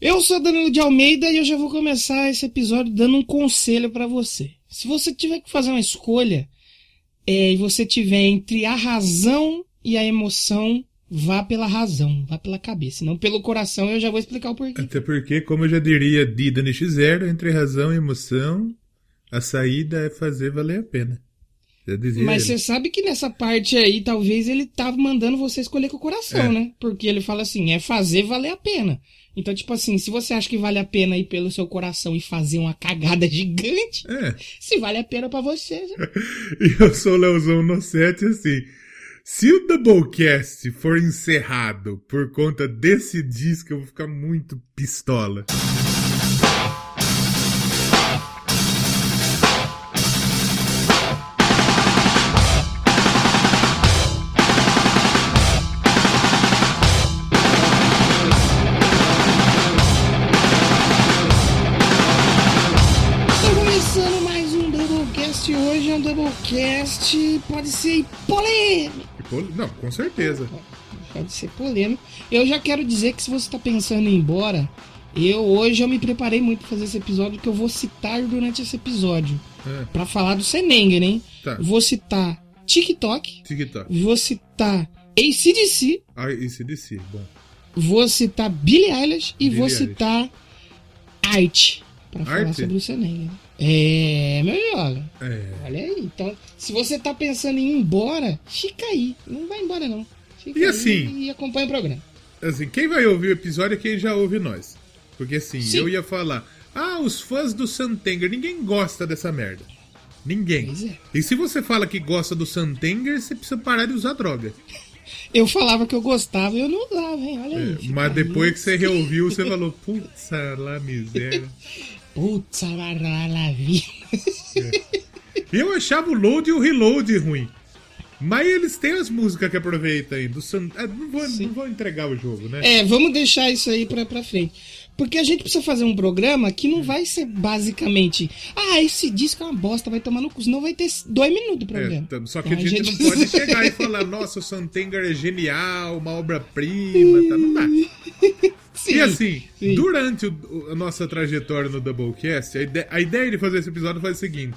Eu sou Danilo de Almeida e eu já vou começar esse episódio dando um conselho para você. Se você tiver que fazer uma escolha é, e você tiver entre a razão e a emoção, vá pela razão, vá pela cabeça, não pelo coração. Eu já vou explicar o porquê. Até porque, como eu já diria Dida NX0, entre razão e emoção, a saída é fazer valer a pena. Mas você sabe que nessa parte aí, talvez ele tava mandando você escolher com o coração, é. né? Porque ele fala assim, é fazer valer a pena. Então, tipo assim, se você acha que vale a pena ir pelo seu coração e fazer uma cagada gigante, é. se vale a pena para você. Já... e eu sou o Leozão no set, assim. Se o Doublecast for encerrado por conta desse disco, eu vou ficar muito pistola. Doublecast pode ser polêmico. Não, com certeza. Pode ser polêmico. Eu já quero dizer que se você está pensando em ir embora, eu hoje eu me preparei muito para fazer esse episódio que eu vou citar durante esse episódio. É. para falar do Senengen, hein? Tá. Vou citar TikTok. TikTok. Vou citar ACDC. Ah, ACDC, bom. Vou citar Billie Eilish e Billie vou Eilish. citar Art. Pra falar sobre o Senengen. É, meu jovem. É. Olha aí. Então, se você tá pensando em ir embora, fica aí. Não vai embora, não. Fica e assim. E acompanha o programa. Assim, quem vai ouvir o episódio é quem já ouve nós. Porque assim, Sim. eu ia falar. Ah, os fãs do Santenger, ninguém gosta dessa merda. Ninguém. É. E se você fala que gosta do Santenger, você precisa parar de usar droga. Eu falava que eu gostava e eu não usava, hein? Olha é, aí. Mas depois que você reouviu, você falou, putz, lá miséria. Putz, lá vi. É. Eu achava o load e o reload ruim. Mas eles têm as músicas que aproveitam aí. Do San... Ah, não, vou, não vou entregar o jogo, né? É, vamos deixar isso aí pra, pra frente. Porque a gente precisa fazer um programa que não vai ser basicamente. Ah, esse disco é uma bosta, vai tomar no cu. Senão vai ter dois minutos do programa. É, só que então, a, gente a, gente não pode chegar e falar, nossa, o Santenger é genial, uma obra-prima, tá? Não dá. Sim, e assim, sim. durante o, a nossa trajetória no Doublecast, a, ide a ideia de fazer esse episódio foi a seguinte: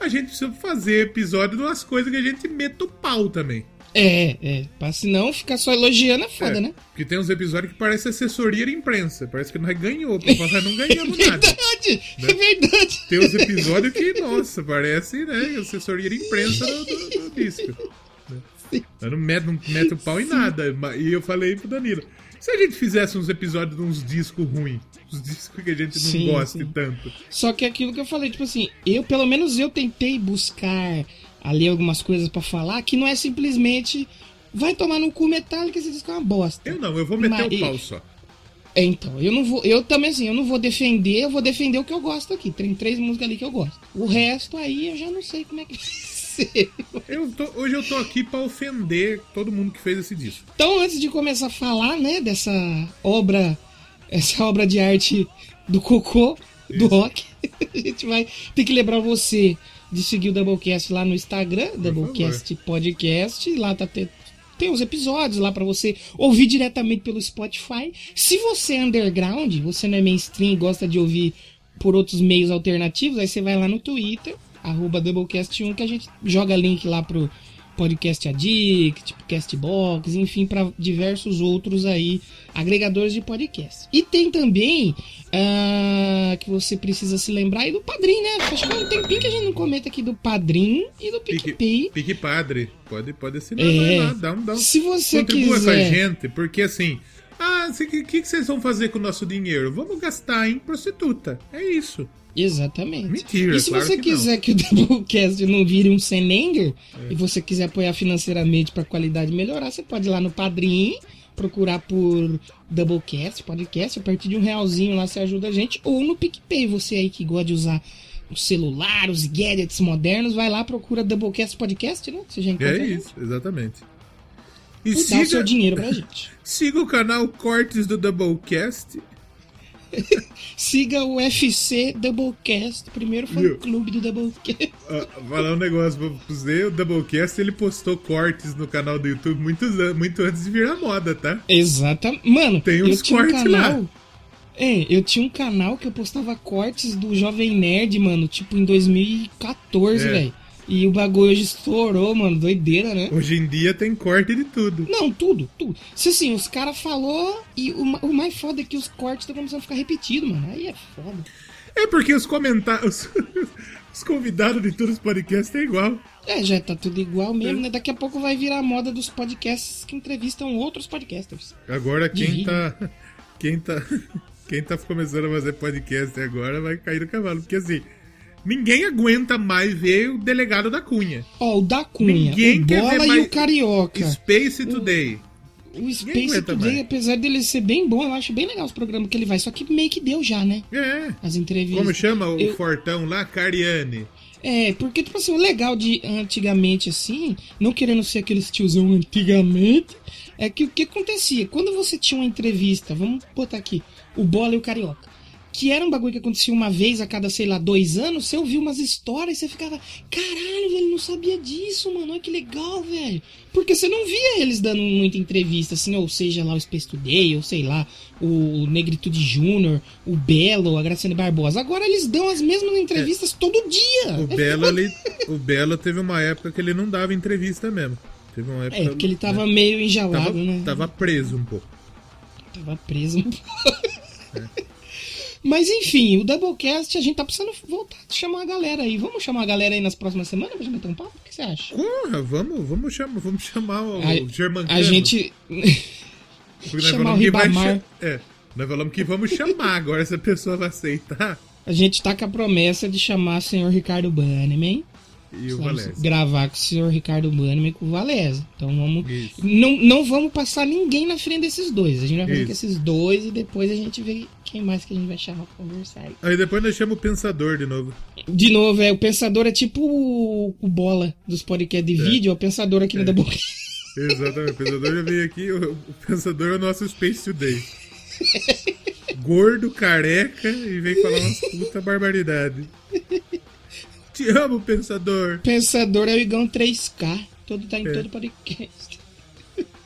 a gente precisa fazer episódio de umas coisas que a gente meta o pau também. É, é. Pra senão ficar só elogiando é foda, é, né? Porque tem uns episódios que parece assessoria de imprensa. Parece que nós ganhou. Pra falar, não ganhamos é nada. Verdade, né? É verdade. Tem uns episódios que, nossa, parece, né? Assessoria de imprensa do, do, do disco. Né? Eu não meto, não meto o pau em nada. E eu falei pro Danilo. Se a gente fizesse uns episódios de uns discos ruins, os discos que a gente não sim, gosta sim. tanto. Só que aquilo que eu falei, tipo assim, eu, pelo menos eu tentei buscar ali algumas coisas para falar que não é simplesmente vai tomar no cu metálico esse disco é uma bosta. Eu não, eu vou meter Mas, o pau só. É, então, eu não vou. Eu também assim, eu não vou defender, eu vou defender o que eu gosto aqui. Tem três músicas ali que eu gosto. O resto aí eu já não sei como é que Eu tô, hoje eu tô aqui para ofender todo mundo que fez esse disco. Então, antes de começar a falar, né, dessa obra, essa obra de arte do cocô, do Isso. rock, a gente vai ter que lembrar você de seguir o Doublecast lá no Instagram, Por Doublecast favor. Podcast, lá tá te, tem os episódios lá para você ouvir diretamente pelo Spotify. Se você é underground, você não é mainstream e gosta de ouvir por outros meios alternativos, aí você vai lá no Twitter arroba Doublecast1, que a gente joga link lá pro Podcast Addict, Castbox, enfim, para diversos outros aí agregadores de podcast. E tem também uh, que você precisa se lembrar aí do Padrim, né? Acho que é um tempinho que a gente não comenta aqui do Padrim e do PicPay. Pique, Padre, pode, pode assinar é, lá, dá um, dá um. Se você Contribua quiser... com a gente, porque assim... Ah, o que, que vocês vão fazer com o nosso dinheiro? Vamos gastar em prostituta. É isso. Exatamente. Mentira, E se claro você que quiser não. que o Doublecast não vire um Senenger é. e você quiser apoiar financeiramente para a qualidade melhorar, você pode ir lá no Padrim, procurar por Doublecast, podcast, a partir de um realzinho lá você ajuda a gente, ou no PicPay, você aí que gosta de usar o celular, os gadgets modernos, vai lá, procura Doublecast Podcast, né? Que você já encontra. É isso, exatamente. E, e siga... dá o seu dinheiro pra gente. Siga o canal Cortes do Doublecast Siga o UFC Doublecast, primeiro fã clube do Doublecast. Uh, falar um negócio pra você, o Doublecast ele postou cortes no canal do YouTube muito, muito antes de virar moda, tá? Exatamente. Mano, tem uns cortes um canal, lá. É, eu tinha um canal que eu postava cortes do Jovem Nerd, mano, tipo em 2014, é. velho. E o bagulho hoje estourou, mano. Doideira, né? Hoje em dia tem corte de tudo. Não, tudo, tudo. Se assim, os caras falou e o, o, mais foda é que os cortes estão começando a ficar repetidos, mano. Aí é foda. É porque os comentários. os convidados de todos os podcasts é igual. É, já tá tudo igual mesmo, é. né? Daqui a pouco vai virar a moda dos podcasts que entrevistam outros podcasters. Agora quem tá. Quem tá. Quem tá começando a fazer podcast agora vai cair no cavalo. Porque assim Ninguém aguenta mais ver o delegado da Cunha. Ó, oh, o da Cunha, Ninguém o Bola e o Carioca. Space Today. O, o Space Today, mais. apesar dele ser bem bom, eu acho bem legal os programas que ele vai. Só que meio que deu já, né? É. As entrevistas. Como chama o eu... Fortão lá? Cariane. É, porque, tipo assim, o legal de antigamente, assim, não querendo ser aquele tiozão antigamente, é que o que acontecia? Quando você tinha uma entrevista, vamos botar aqui, o Bola e o Carioca que era um bagulho que acontecia uma vez a cada, sei lá, dois anos, você ouvia umas histórias e você ficava, caralho, velho, não sabia disso, mano, olha que legal, velho. Porque você não via eles dando muita entrevista, assim, ou seja lá o Space Today, ou sei lá, o Negritude Júnior, o Belo, a Graciane Barbosa. Agora eles dão as mesmas entrevistas é. todo dia. O Belo, ele, o Belo teve uma época que ele não dava entrevista mesmo. Teve uma época. É, porque ele tava né? meio enjalado, tava, né? Tava preso um pouco. Tava preso um pouco. É. Mas enfim, o Doublecast, a gente tá precisando voltar a chamar a galera aí. Vamos chamar a galera aí nas próximas semanas pra gente meter um papo? O que você acha? Porra, vamos, vamos, chamar, vamos chamar o a, Germancano. A gente. chamar o Ribamar. Ch... É, nós falamos que vamos chamar agora, se a pessoa vai aceitar. A gente tá com a promessa de chamar o senhor Ricardo Bannerman e o Valese. Gravar com o senhor Ricardo Bannerman e com o Valese. Então vamos. Não, não vamos passar ninguém na frente desses dois. A gente vai fazer Isso. com esses dois e depois a gente vê quem mais que a gente vai chamar pra conversar. Aí, aí depois nós chamamos o Pensador de novo. De novo, é. O Pensador é tipo o, o bola dos podcasts de é. vídeo, é o Pensador aqui é. da boca. Exatamente, o Pensador já veio aqui. O, o Pensador é o nosso Space Today. Gordo, careca e vem falar umas puta barbaridade. Te amo, Pensador. Pensador é o Igão 3K. Todo tá em é. todo podcast.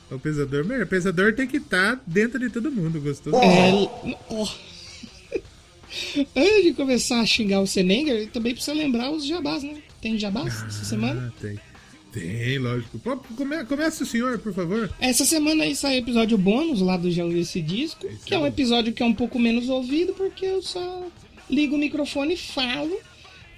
O Pensador, o Pensador tem que estar tá dentro de todo mundo, gostou? É. Oh. Antes de começar a xingar o Senenger, também precisa lembrar os jabás, né? Tem jabás ah, essa semana? Tem. Tem, lógico. Come, comece o senhor, por favor. Essa semana aí sai episódio bônus lá do Já Ouviu Esse Disco, Esse que é um episódio que é um pouco menos ouvido, porque eu só ligo o microfone e falo.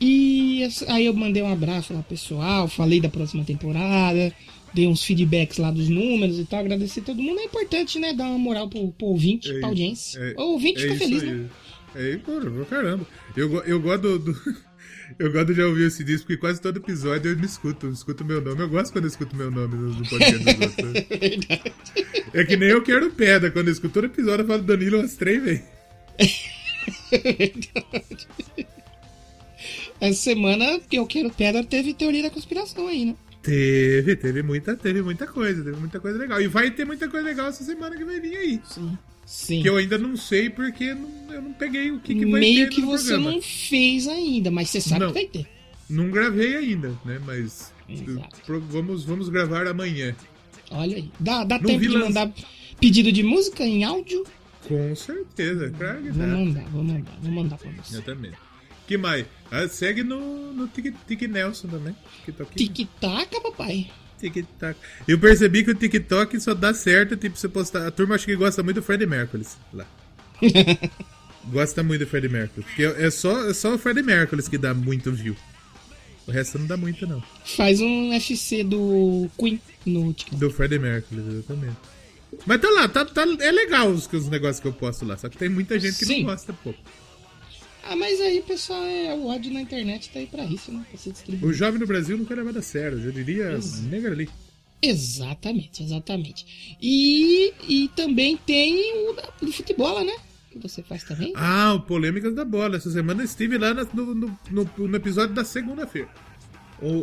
E aí eu mandei um abraço lá pessoal, falei da próxima temporada, dei uns feedbacks lá dos números e tal, agradecer todo mundo. É importante, né? Dar uma moral pro, pro ouvinte, é, pra audiência. É, o ouvinte é fica feliz, aí. né? É, pô, caramba. Eu, eu gosto do, do... Eu gosto de ouvir esse disco, porque quase todo episódio eu me escuto, eu escuto meu nome. Eu gosto quando eu escuto meu nome no, podcast dos outros. É que nem eu quero pedra, quando eu escuto todo episódio eu falo Danilo umas três vezes. Verdade. Essa semana que eu quero pedra teve teoria da conspiração aí, né? Teve, teve muita, teve muita coisa, teve muita coisa legal. E vai ter muita coisa legal essa semana que vai vir aí. Sim. Sim. Que eu ainda não sei porque não, eu não peguei o que, que vai Meio ter. Meio que você programa. não fez ainda, mas você sabe não, que vai ter. Não gravei ainda, né? Mas vamos, vamos gravar amanhã. Olha aí. Dá, dá tempo de mandar pedido de música em áudio? Com certeza, claro que Vou mandar, vou mandar, vou mandar pra você. Eu também. Que mais? Ah, segue no, no Tic, Tic Nelson também. Tic-tac, papai. Tic-tac. Eu percebi que o TikTok só dá certo, tipo, você postar. A turma acho que gosta muito do Fred Mercury lá. gosta muito do Fred Mercury. Porque é só, é só o Fred Mercury que dá muito view. O resto não dá muito, não. Faz um FC do Queen no TikTok. Do Fred Mercury, exatamente. Mas tá lá, tá, tá, é legal os, os negócios que eu posto lá. Só que tem muita gente que Sim. não gosta pouco. Ah, mas aí, pessoal, é, o ódio na internet tá aí pra isso, né? Pra se distribuir. O jovem no Brasil não quer levar a sério, eu diria Ex ali. Exatamente, exatamente. E, e também tem o da, do futebol, né? Que você faz também. Ah, o Polêmicas da Bola. Essa semana eu estive lá no, no, no, no episódio da segunda-feira.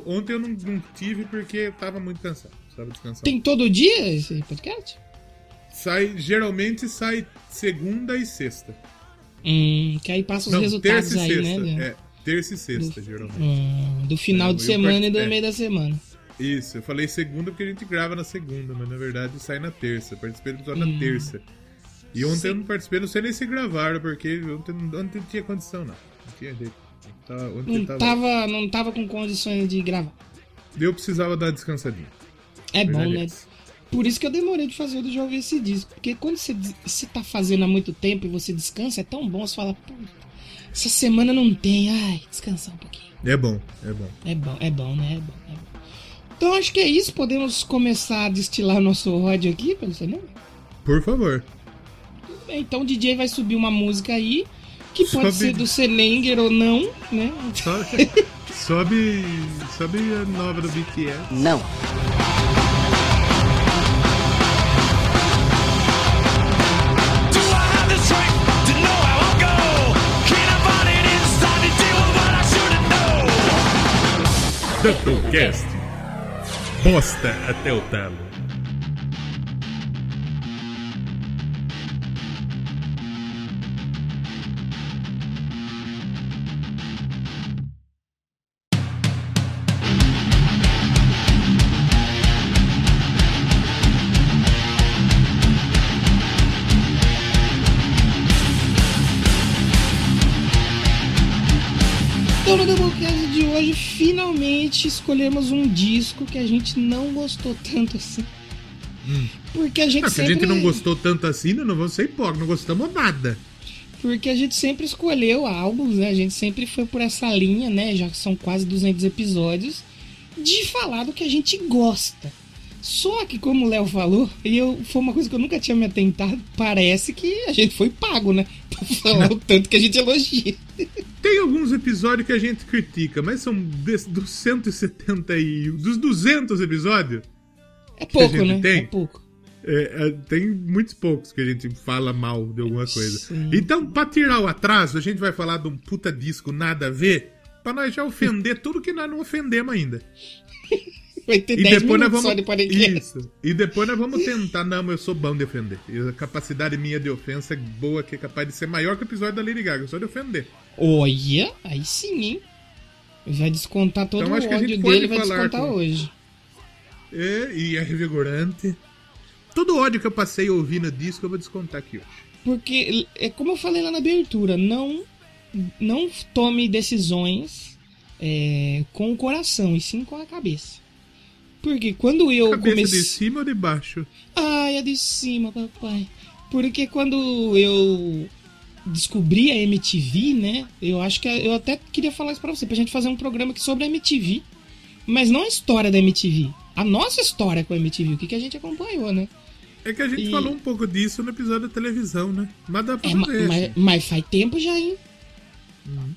Ontem eu não, não, tive porque eu tava muito cansado. Tava descansado. Tem todo dia esse podcast? Sai, geralmente sai segunda e sexta. Hum, que aí passa os Não, resultados aí, sexta, né? É, terça e sexta, geralmente. Hum, do final é, de semana e do é. meio da semana. Isso, eu falei segunda porque a gente grava na segunda, mas na verdade sai na terça. Participei do episódio hum. na terça. E ontem Sim. eu não participei, não sei nem se gravaram, porque ontem, ontem não tinha condição, não. Não tinha jeito. Tava, não, tava... tava... não tava com condições de gravar. Eu precisava dar uma descansadinha. É bom, né? Por isso que eu demorei de fazer o do ouvir esse disco. Porque quando você, você tá fazendo há muito tempo e você descansa, é tão bom. Você fala, essa semana não tem. Ai, descansar um pouquinho. É bom, é bom. É bom, é bom, né? É bom, é bom. Então acho que é isso. Podemos começar a destilar nosso rádio aqui pelo cinema? Por favor. Então o DJ vai subir uma música aí. Que pode sobe... ser do Selenger ou não, né? Sobe, sobe, sobe a nova do BTS. Não. Doublecast. Bosta até o talo. Então, no Doublecast de hoje, finalmente escolhemos um disco que a gente não gostou tanto assim. Hum. Porque a gente não, sempre... a gente não gostou tanto assim, não, vamos ser hipócritas, não gostamos nada. Porque a gente sempre escolheu álbuns, né? A gente sempre foi por essa linha, né? Já que são quase 200 episódios, de falar do que a gente gosta. Só que, como o Léo falou, e eu, foi uma coisa que eu nunca tinha me atentado, parece que a gente foi pago, né? Pra falar o tanto que a gente elogia. Tem alguns episódios que a gente critica, mas são dos 170 e. dos 200 episódios. É pouco, né? Tem, é pouco. É, é, tem muitos poucos que a gente fala mal de alguma coisa. Sim. Então, pra tirar o atraso, a gente vai falar de um puta disco nada a ver, pra nós já ofender tudo que nós não ofendemos ainda. Vai ter e 10 depois nós vamos... de Isso. E depois nós vamos tentar. Não, eu sou bom de ofender. A capacidade minha de ofensa é boa, que é capaz de ser maior que o episódio da Lady Gaga. Só de ofender. Olha, aí sim, hein? Vai descontar todo então, o ódio dele, vai descontar com... hoje. É, e é revigorante. Todo o ódio que eu passei ouvindo disco, eu vou descontar aqui hoje. Porque, é como eu falei lá na abertura, não, não tome decisões é, com o coração, e sim com a cabeça. Porque quando eu Cabeça comecei... de cima ou de baixo? Ah, é de cima, papai. Porque quando eu descobri a MTV, né? Eu acho que eu até queria falar isso pra você, pra gente fazer um programa aqui sobre a MTV. Mas não a história da MTV. A nossa história com a MTV, o que, que a gente acompanhou, né? É que a gente e... falou um pouco disso no episódio da televisão, né? Mas dá pra é, fazer. Mas, mas, faz tempo já, hein? Hum.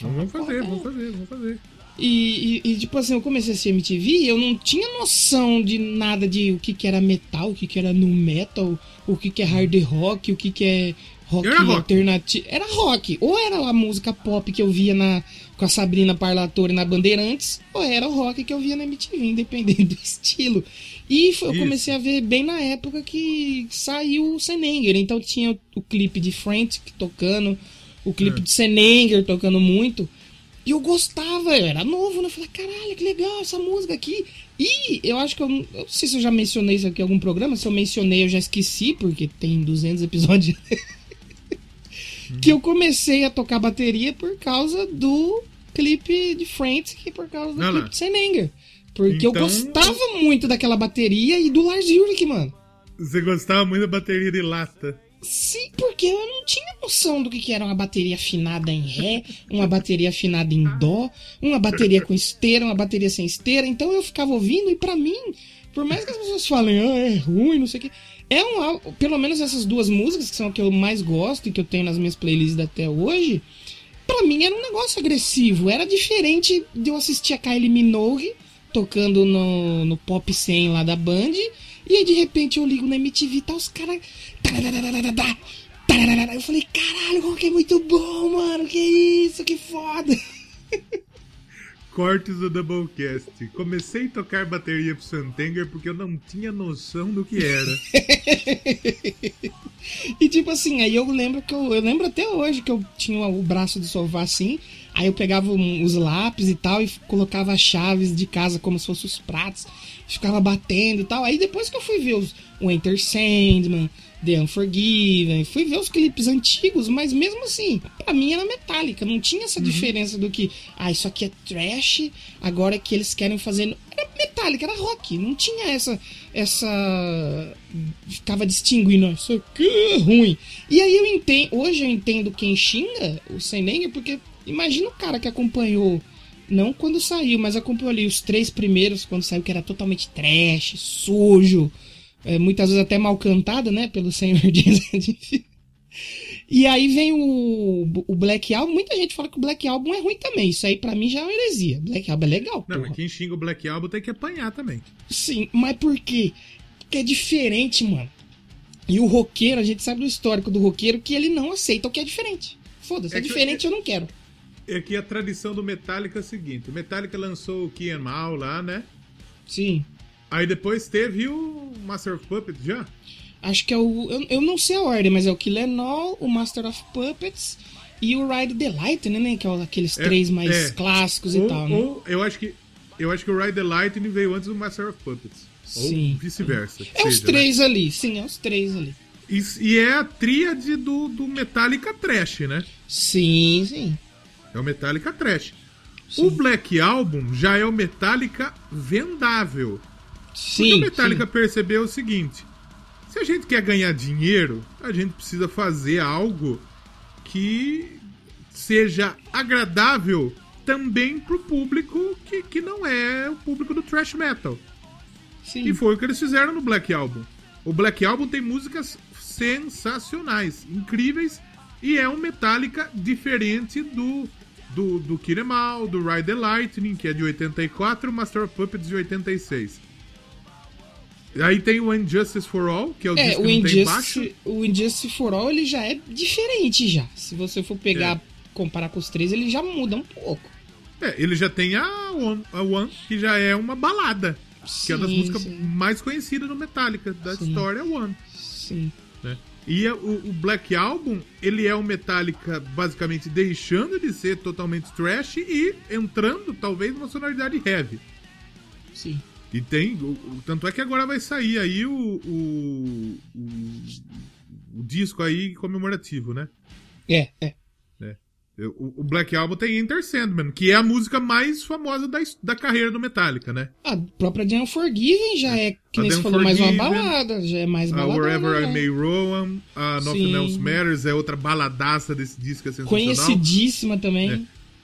Vamos fazer, vamos fazer, vamos fazer. E, e, e, tipo assim, eu comecei a assistir MTV eu não tinha noção de nada de o que, que era metal, o que, que era nu metal, o que, que é hard rock, o que, que é rock era alternativo. Rock. Era rock. Ou era a música pop que eu via na, com a Sabrina Parlatore na Bandeirantes, ou era o rock que eu via na MTV, independente do estilo. E foi, eu comecei a ver bem na época que saiu o Senenger. Então tinha o, o clipe de Frantic tocando, o clipe é. de Senenger tocando muito. E eu gostava, eu era novo, né? Eu falei, caralho, que legal essa música aqui. E eu acho que eu, eu não sei se eu já mencionei isso aqui em algum programa, se eu mencionei eu já esqueci, porque tem 200 episódios. que eu comecei a tocar bateria por causa do clipe de Friends, que por causa do não, clipe de Senenger. Porque então... eu gostava muito daquela bateria e do Lars Ulrich, mano. Você gostava muito da bateria de lata. Sim, porque eu não tinha noção do que era uma bateria afinada em Ré, uma bateria afinada em Dó, uma bateria com esteira, uma bateria sem esteira. Então eu ficava ouvindo e para mim, por mais que as pessoas falem, ah, é ruim, não sei o que, é um pelo menos essas duas músicas que são que eu mais gosto e que eu tenho nas minhas playlists até hoje, para mim era um negócio agressivo, era diferente de eu assistir a Kylie Minogue tocando no, no Pop 100 lá da Band e aí de repente eu ligo na MTV e tá os caras. Eu falei, caralho, como que é muito bom, mano. Que isso, que foda. Cortes do Doublecast. Comecei a tocar bateria pro Santenger porque eu não tinha noção do que era. e tipo assim, aí eu lembro que eu, eu lembro até hoje que eu tinha o braço do sofá assim. Aí eu pegava os lápis e tal e colocava as chaves de casa como se fossem os pratos ficava batendo e tal. Aí depois que eu fui ver os, o Enter Sandman, The Unforgiven, fui ver os clipes antigos, mas mesmo assim, pra mim era metálica, não tinha essa uhum. diferença do que, ah, isso aqui é trash, agora que eles querem fazer. Era metálica, era rock, não tinha essa. essa. ficava distinguindo, isso aqui é ruim. E aí eu entendo, hoje eu entendo quem xinga o Senenger, porque imagina o cara que acompanhou. Não quando saiu, mas acompanhou ali os três primeiros, quando saiu, que era totalmente trash, sujo, é, muitas vezes até mal cantada, né, pelo senhor de E aí vem o, o Black Album. Muita gente fala que o Black Album é ruim também. Isso aí para mim já é uma heresia. Black Album é legal. Não, mas quem xinga o Black Album tem que apanhar também. Sim, mas por quê? Porque é diferente, mano. E o roqueiro, a gente sabe do histórico do roqueiro que ele não aceita o que é diferente. Foda-se, é, é diferente, é, eu não quero. É que a tradição do Metallica é a seguinte: o Metallica lançou o Kian Mal lá, né? Sim. Aí depois teve o Master of Puppets já? Acho que é o. Eu, eu não sei a ordem, mas é o Killer All, o Master of Puppets e o Ride the Lightning, né? Que é aqueles é, três mais é. clássicos ou, e tal, né? Ou eu acho que. Eu acho que o Ride the Lightning veio antes do Master of Puppets. Sim. Ou vice-versa. É seja, os né? três né? ali, sim, é os três ali. E, e, é a tríade do, do Metallica Trash, né? Sim, sim. É o Metallica Trash. Sim. O Black Album já é o Metallica vendável. Sim, Porque o Metallica sim. percebeu o seguinte: se a gente quer ganhar dinheiro, a gente precisa fazer algo que seja agradável também pro público que, que não é o público do thrash metal. Sim. E foi o que eles fizeram no Black Album. O Black Album tem músicas sensacionais, incríveis, e é um Metallica diferente do do, do Kiremal, do Ride the Lightning, que é de 84, e o Master of Puppets de 86. Aí tem o Injustice for All, que é o é, disco o Injustice, O Injustice for All ele já é diferente já. Se você for pegar, é. comparar com os três, ele já muda um pouco. É, ele já tem a One, a One que já é uma balada. Sim, que é uma das músicas sim. mais conhecidas do Metallica, da sim. história One. Sim. E o, o, Black Album, ele é o Metallica basicamente deixando de ser totalmente trash e entrando, talvez, numa sonoridade heavy. Sim. E tem. O, tanto é que agora vai sair aí o, o, o, o disco aí comemorativo, né? É, é. É. O, o, Black Album tem Enter Sandman, que é a música mais famosa da, da carreira do Metallica, né? A própria The Unforgiven já é, que nem você falou, mais uma balada, já é mais balada. Wherever né? I May Roam, a Nothing Sim. Else Matters é outra baladaça desse disco, é sensacional. Conhecidíssima também. É.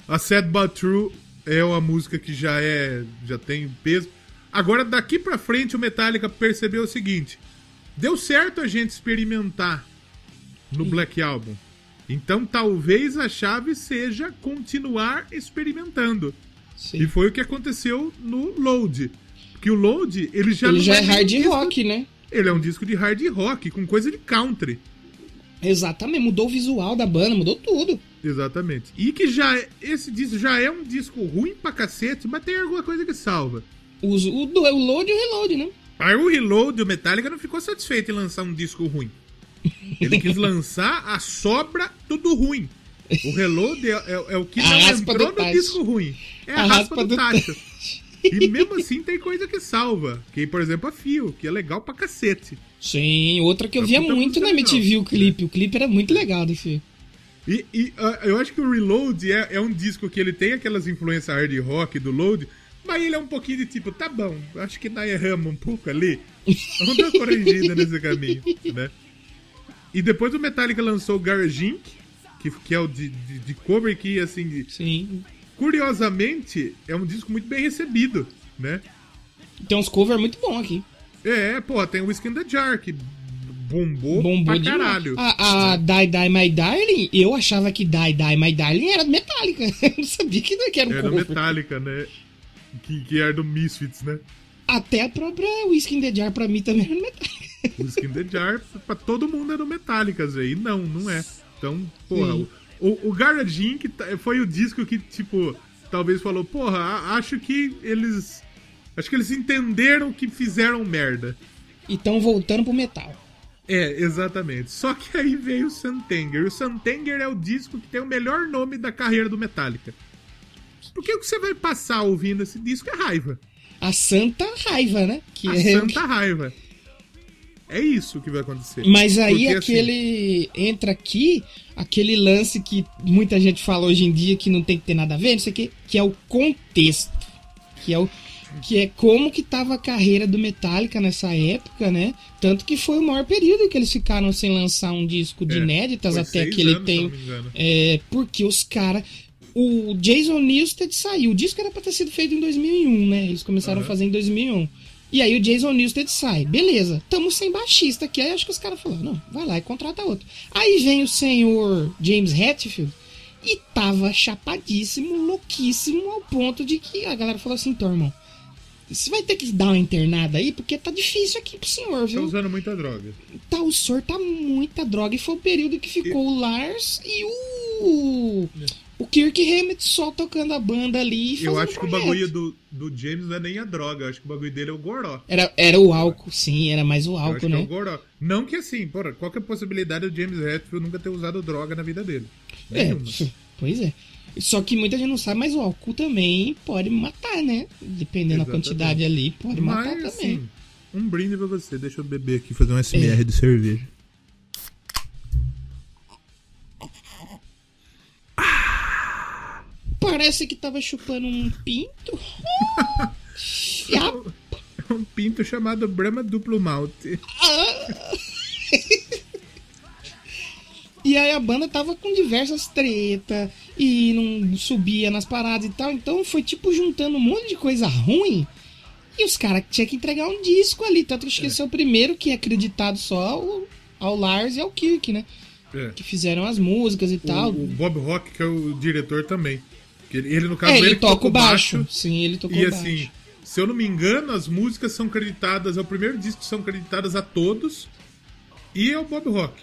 A Sad But True é uma música que já é já tem peso. Agora, daqui pra frente, o Metallica percebeu o seguinte: deu certo a gente experimentar no Black Album. Então, talvez a chave seja continuar experimentando. Sim. E foi o que aconteceu no Load. Porque o Load, ele já ele já é, é hard um rock, né? Ele é um disco de hard rock, com coisa de country. Exatamente, mudou o visual da banda, mudou tudo. Exatamente. E que já é, esse disco já é um disco ruim pra cacete, mas tem alguma coisa que salva. O, o, o load e o reload, né? Aí o reload, o Metallica, não ficou satisfeito em lançar um disco ruim. Ele quis lançar a sobra tudo ruim. O reload é, é, é o que não entrou no disco ruim. É a, a raspa, raspa, do, do tacho. E mesmo assim tem coisa que salva. Que, por exemplo, a Fio, que é legal pra cacete. Sim, outra que eu via muito na MTV, o clipe. O clipe era muito legal do Fio. E, e uh, eu acho que o Reload é, é um disco que ele tem aquelas influências hard rock do Load, mas ele é um pouquinho de tipo, tá bom, acho que nós erramos um pouco ali. Vamos dar corrigida nesse caminho, né? E depois o Metallica lançou o Garage Inc., que, que é o de, de, de cover que, assim... Sim. Curiosamente, é um disco muito bem recebido, né? Tem uns covers muito bons aqui. É, pô, tem o Whiskey in the Jar, que bombou, bombou pra caralho. A, a Die Die My Darling, eu achava que Die Die My Darling era Metallica. Eu não sabia que era um Era Metallica, né? Que, que era do Misfits, né? Até a própria Whiskey in the Jar pra mim também era Metallica. Whiskey in the Jar pra todo mundo é no Metallica, Zé. E não, não é. Então, porra, o, o, o Garage Inc. Tá, foi o disco que, tipo, talvez falou, porra, acho que eles. Acho que eles entenderam que fizeram merda. E estão voltando pro metal. É, exatamente. Só que aí veio o Santenger. O Santenger é o disco que tem o melhor nome da carreira do Metallica. Porque o que você vai passar ouvindo esse disco é raiva. A santa raiva, né? Que a é... santa raiva. É isso que vai acontecer. Mas aí Porque, assim, aquele. Assim... Entra aqui aquele lance que muita gente fala hoje em dia que não tem que ter nada a ver, não sei o que, que é o contexto. Que é o. Que é como que tava a carreira do Metallica nessa época, né? Tanto que foi o maior período que eles ficaram sem lançar um disco de é, inéditas até que ele tem. É, porque os caras o Jason Newsted saiu. O disco era pra ter sido feito em 2001, né? Eles começaram uhum. a fazer em 2001. E aí o Jason Newsted sai. Beleza, tamo sem baixista aqui. Aí acho que os caras falaram, não, vai lá e contrata outro. Aí vem o senhor James Hetfield e tava chapadíssimo, louquíssimo, ao ponto de que a galera falou assim, então, irmão, você vai ter que dar uma internada aí, porque tá difícil aqui pro senhor, viu? Tá usando muita droga. Tá, o senhor tá muita droga. E foi o período que ficou e... o Lars e o... O Kirk Hammett só tocando a banda ali e Eu acho que o bagulho do, do James não é nem a droga, eu acho que o bagulho dele é o goró. Era, era o álcool, sim, era mais o álcool, né? é o goró. Não que assim, porra, qual que é a possibilidade do James Hetfield nunca ter usado droga na vida dele? É, Nenhuma. É, pois é. Só que muita gente não sabe, mas o álcool também pode matar, né? Dependendo Exatamente. da quantidade ali, pode mas, matar também. Assim, um brinde pra você. Deixa eu beber aqui, fazer um SMR é. de cerveja. Parece que tava chupando um pinto. um pinto chamado Brahma Duplo Malte. e aí a banda tava com diversas tretas e não subia nas paradas e tal. Então foi tipo juntando um monte de coisa ruim. E os caras tinham que entregar um disco ali. Tanto que esqueceu é. o primeiro que é acreditado só ao, ao Lars e ao Kirk, né? É. Que fizeram as músicas e o, tal. O Bob Rock, que é o diretor também. Ele, no caso, é, ele, ele toca o baixo. baixo. Sim, ele tocou e, baixo. E assim, se eu não me engano, as músicas são creditadas, é o primeiro disco que são creditadas a todos e é o Bob Rock.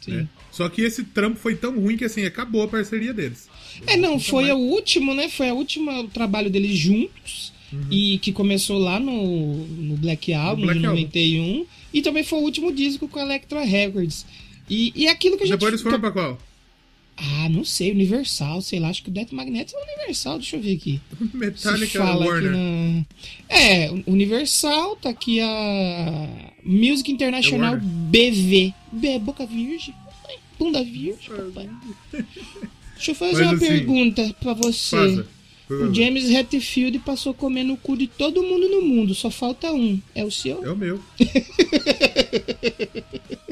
Sim. Né? Só que esse trampo foi tão ruim que assim, acabou a parceria deles. É, não, foi mais... o último, né? Foi a última trabalho deles juntos. Uhum. E que começou lá no, no Black Album, no Black de 91. Album. E também foi o último disco com a Electra Records. E, e aquilo que a gente. Depois eles foram pra qual? Ah, não sei, Universal, sei lá, acho que o Death Magnetic é Universal, deixa eu ver aqui. Metallica Se fala Warner. Na... É, Universal, tá aqui a Music International é BV. B, boca virgem. Bunda virgem, papai. Deixa eu fazer Mas, uma assim, pergunta pra você. Faça. O James Hetfield passou comendo o cu de todo mundo no mundo, só falta um. É o seu? É o meu.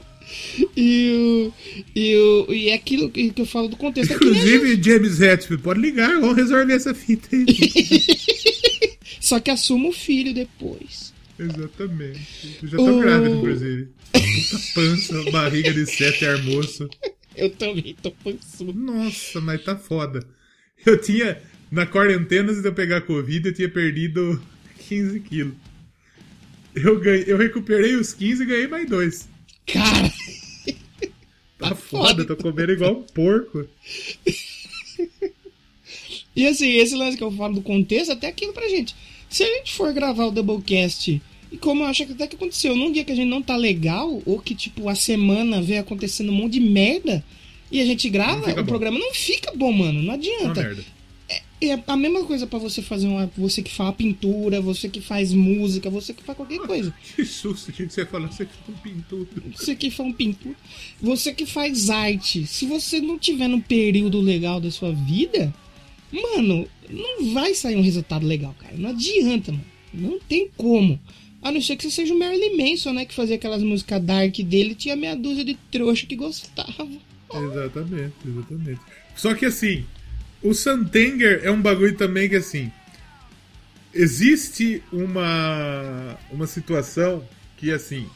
E, o, e, o, e é aquilo que eu falo do contexto. Inclusive, gente... James Hetfield, pode ligar, vamos resolver essa fita aí. Só que assuma o filho depois. Exatamente. Eu já tô o... grávido, inclusive. Puta pança, barriga de sete armoço. Eu também tô pançudo. Nossa, mas tá foda. Eu tinha, na quarentena, antes de eu pegar Covid, eu tinha perdido 15 quilos. Eu, ganhei, eu recuperei os 15 e ganhei mais dois. Cara! Tá, tá foda, tô comendo igual um porco. e assim, esse lance que eu falo do contexto, até aquilo pra gente. Se a gente for gravar o Doublecast, e como eu acho que até que aconteceu, num dia que a gente não tá legal, ou que tipo a semana vem acontecendo um monte de merda, e a gente grava, o bom. programa não fica bom, mano. Não adianta. É a mesma coisa para você fazer uma. Você que faz pintura, você que faz música, você que faz qualquer coisa. Que susto, gente, você fala, você que faz pintura. Você que faz um pintura. Você que faz arte. Se você não tiver num período legal da sua vida, mano, não vai sair um resultado legal, cara. Não adianta, mano. Não tem como. A não ser que você seja o Marilyn Manson, né? Que fazia aquelas músicas dark dele tinha meia dúzia de trouxa que gostava. Exatamente, exatamente. Só que assim, o Santenger é um bagulho também que assim. Existe uma, uma situação que assim.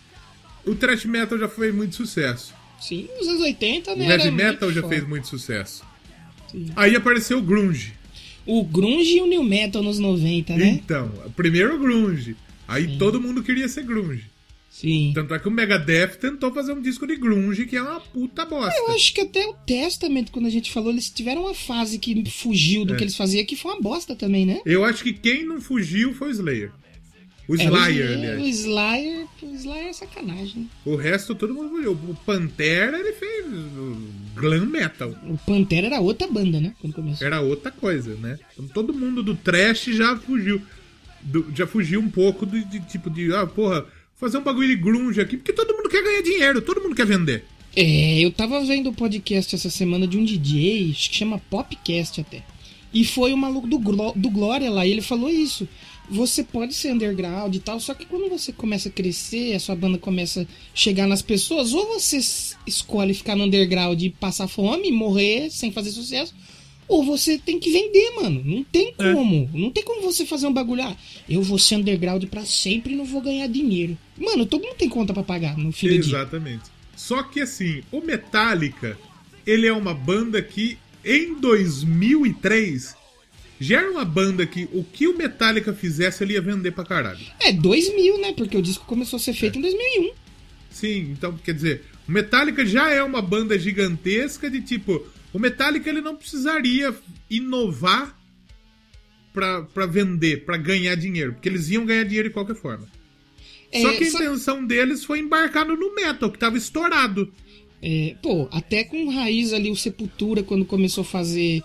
O thrash metal já foi muito sucesso. Sim, nos anos 80, né? O heavy metal já fez muito sucesso. Sim. Aí apareceu o grunge. O grunge e o new metal nos 90, né? Então, primeiro o grunge. Aí Sim. todo mundo queria ser grunge. Sim. Tanto é que o Megadeth tentou fazer um disco de grunge que é uma puta bosta. Eu acho que até o Testament, quando a gente falou, eeles tiveram uma fase que fugiu do é. que eles faziam, que foi uma bosta também, né? Eu acho que quem não fugiu foi o Slayer. O Slayer, é, o aliás. O Slayer, o Slayer é sacanagem. O resto todo mundo fugiu. O Pantera, ele fez glam metal. O Pantera era outra banda, né? Quando começou. Era outra coisa, né? Então todo mundo do trash já fugiu. Do, já fugiu um pouco de, de tipo de, ah, porra, fazer um bagulho de grunge aqui, porque todo mundo quer ganhar dinheiro, todo mundo quer vender. É, eu tava vendo o um podcast essa semana de um DJ, acho que chama Popcast até. E foi o maluco do, do Glória lá, e ele falou isso. Você pode ser underground e tal, só que quando você começa a crescer, a sua banda começa a chegar nas pessoas, ou você escolhe ficar no underground e passar fome, morrer sem fazer sucesso, ou você tem que vender, mano. Não tem é. como. É. Não tem como você fazer um bagulho. Ah, eu vou ser underground para sempre e não vou ganhar dinheiro. Mano, todo mundo tem conta para pagar no fim. Exatamente. Só que assim, o Metallica, ele é uma banda que em 2003 já era uma banda que o que o Metallica fizesse ele ia vender pra caralho. É, 2000, né? Porque o disco começou a ser feito é. em 2001. Sim, então quer dizer, o Metallica já é uma banda gigantesca de tipo, o Metallica ele não precisaria inovar para vender, para ganhar dinheiro, porque eles iam ganhar dinheiro de qualquer forma. É, só que a só... intenção deles foi embarcar no metal, que tava estourado. É, pô, até com raiz ali, o Sepultura, quando começou a fazer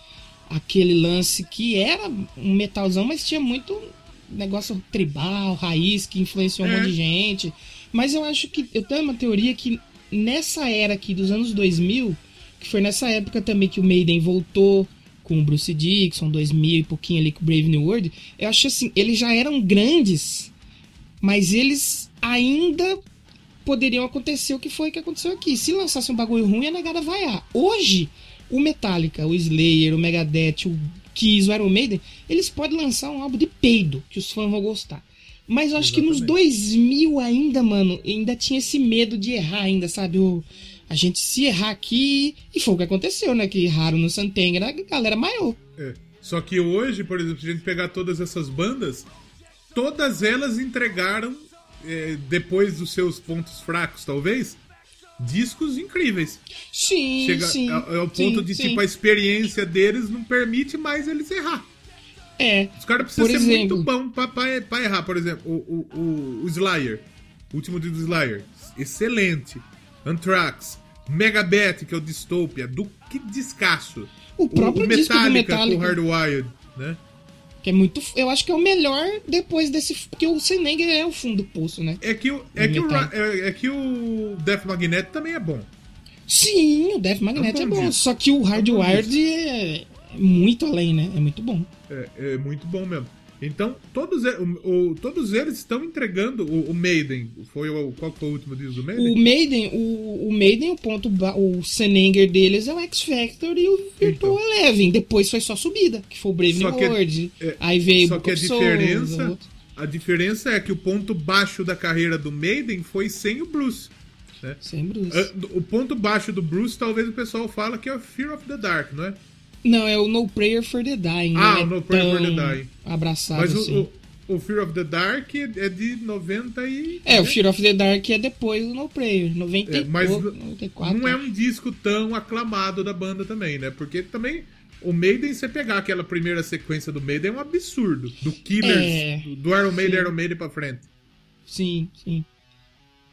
aquele lance que era um metalzão, mas tinha muito negócio tribal, raiz, que influenciou é. um monte de gente. Mas eu acho que. Eu tenho uma teoria que nessa era aqui dos anos 2000 que foi nessa época também que o Maiden voltou com o Bruce Dixon, 2000 e pouquinho ali com o Brave New World. Eu acho assim, eles já eram grandes, mas eles ainda poderiam acontecer o que foi que aconteceu aqui. Se lançasse um bagulho ruim, a negada vaiar. Hoje, o Metallica, o Slayer, o Megadeth, o Kiss, o Iron Maiden, eles podem lançar um álbum de peido, que os fãs vão gostar. Mas eu acho Exatamente. que nos 2000 ainda, mano, ainda tinha esse medo de errar ainda, sabe? O a gente se errar aqui. E foi o que aconteceu, né? Que erraram no Santenga, a galera maior. É. Só que hoje, por exemplo, se a gente pegar todas essas bandas, todas elas entregaram, é, depois dos seus pontos fracos, talvez, discos incríveis. Sim, Chega sim. É, é o ponto sim, de, sim. tipo, a experiência deles não permite mais eles errar. É. Os caras precisam ser exemplo, muito bom pra, pra, pra, errar. Por exemplo, o, o, o, o Slayer. O último do Slayer. Excelente. Anthrax. Megabeth, que é o Dystopia, do que descasso. O próprio o, o Metallica, Metallica com Hardwired, né? Que é muito. Eu acho que é o melhor depois desse. Porque o Senenger é o fundo do poço, né? É que o, é, que o, é, é, que o Death Magnet também é bom. Sim, o Death Magnet é, é bom. Só que o Hardwired é, é muito além, né? É muito bom. É, é muito bom mesmo. Então, todos, o, o, todos eles estão entregando. O, o, Maiden, foi o, qual foi o último disco do Maiden? O Maiden, o, o Maiden, o ponto, o Senenger deles é o X Factor e o Virtual então, Eleven. Depois foi só subida, que foi o Brave New World. É, aí veio Só que a diferença, Souls, a diferença é que o ponto baixo da carreira do Maiden foi sem o Bruce. Né? Sem Bruce. O ponto baixo do Bruce, talvez o pessoal fala que é o Fear of the Dark, não é? Não, é o No Prayer for the Dying. Ah, o No Prayer for the Dying. Abraçado Mas assim. o, o, o, Fear of the Dark é de 90 e... É, o Fear of the Dark é depois do No Prayer, 90 é, mas 94. Não é um disco tão aclamado da banda também, né? Porque também... O Maiden, você pegar aquela primeira sequência do Maiden, é um absurdo. Do Killers, é, do, do Iron Maiden, Iron Maiden pra frente. Sim, sim.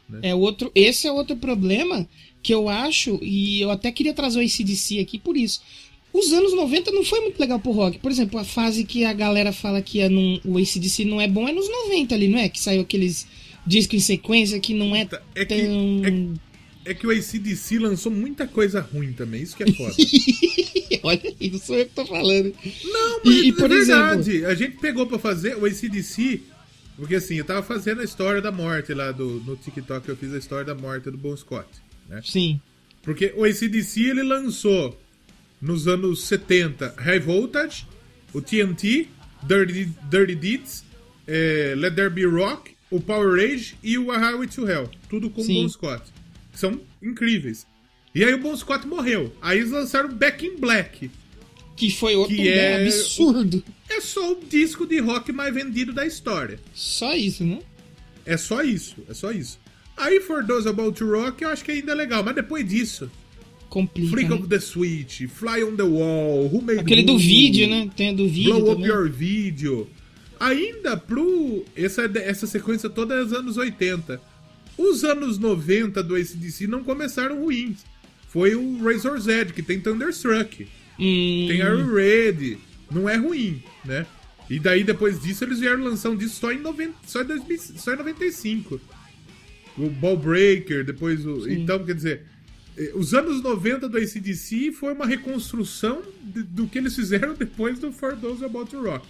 Né? É outro, esse é outro problema que eu acho, e eu até queria trazer o ACDC aqui por isso. Os anos 90 não foi muito legal pro rock. Por exemplo, a fase que a galera fala que é num, o ACDC não é bom é nos 90 ali, não é? Que saiu aqueles discos em sequência que não é, é tão... Que, é, é, que o ACDC lançou muita coisa ruim também, isso que é foda. Olha aí, não sou eu que tô falando. Não, mas e, por é verdade. Exemplo... A gente pegou pra fazer o ACDC... Porque assim, eu tava fazendo a história da morte lá do, no TikTok, eu fiz a história da morte do Bon Scott, né? Sim. Porque o ACDC, ele lançou nos anos 70, High Voltage, o TNT, Dirty, Dirty Deeds, é, Let There Be Rock, o Power Rage e o A Highway to Hell. Tudo com Sim. o Bon Scott. São incríveis. E aí o Bon Scott morreu. Aí eles lançaram Back in Black. Que foi outro que é absurdo. É só o disco de rock mais vendido da história. Só isso, né? É só isso, é só isso. Aí For Those About to Rock eu acho que ainda é legal, mas depois disso, complica. Freak né? of the Switch, Fly on the Wall, Who Made Aquele do vídeo, né? Tem do vídeo. Blow também. Up Your Video. Ainda pro. Essa, essa sequência toda é dos anos 80. Os anos 90 do ACDC não começaram ruins. Foi o Razor's Edge, que tem Thunderstruck. Hum. Tem Iron Red. Não é ruim, né? E daí, depois disso, eles vieram lançar um disco só em, 90, só em, 2000, só em 95. o Ball Breaker, depois o. Sim. Então, quer dizer, os anos 90 do ACDC foi uma reconstrução de, do que eles fizeram depois do For Those About to Rock.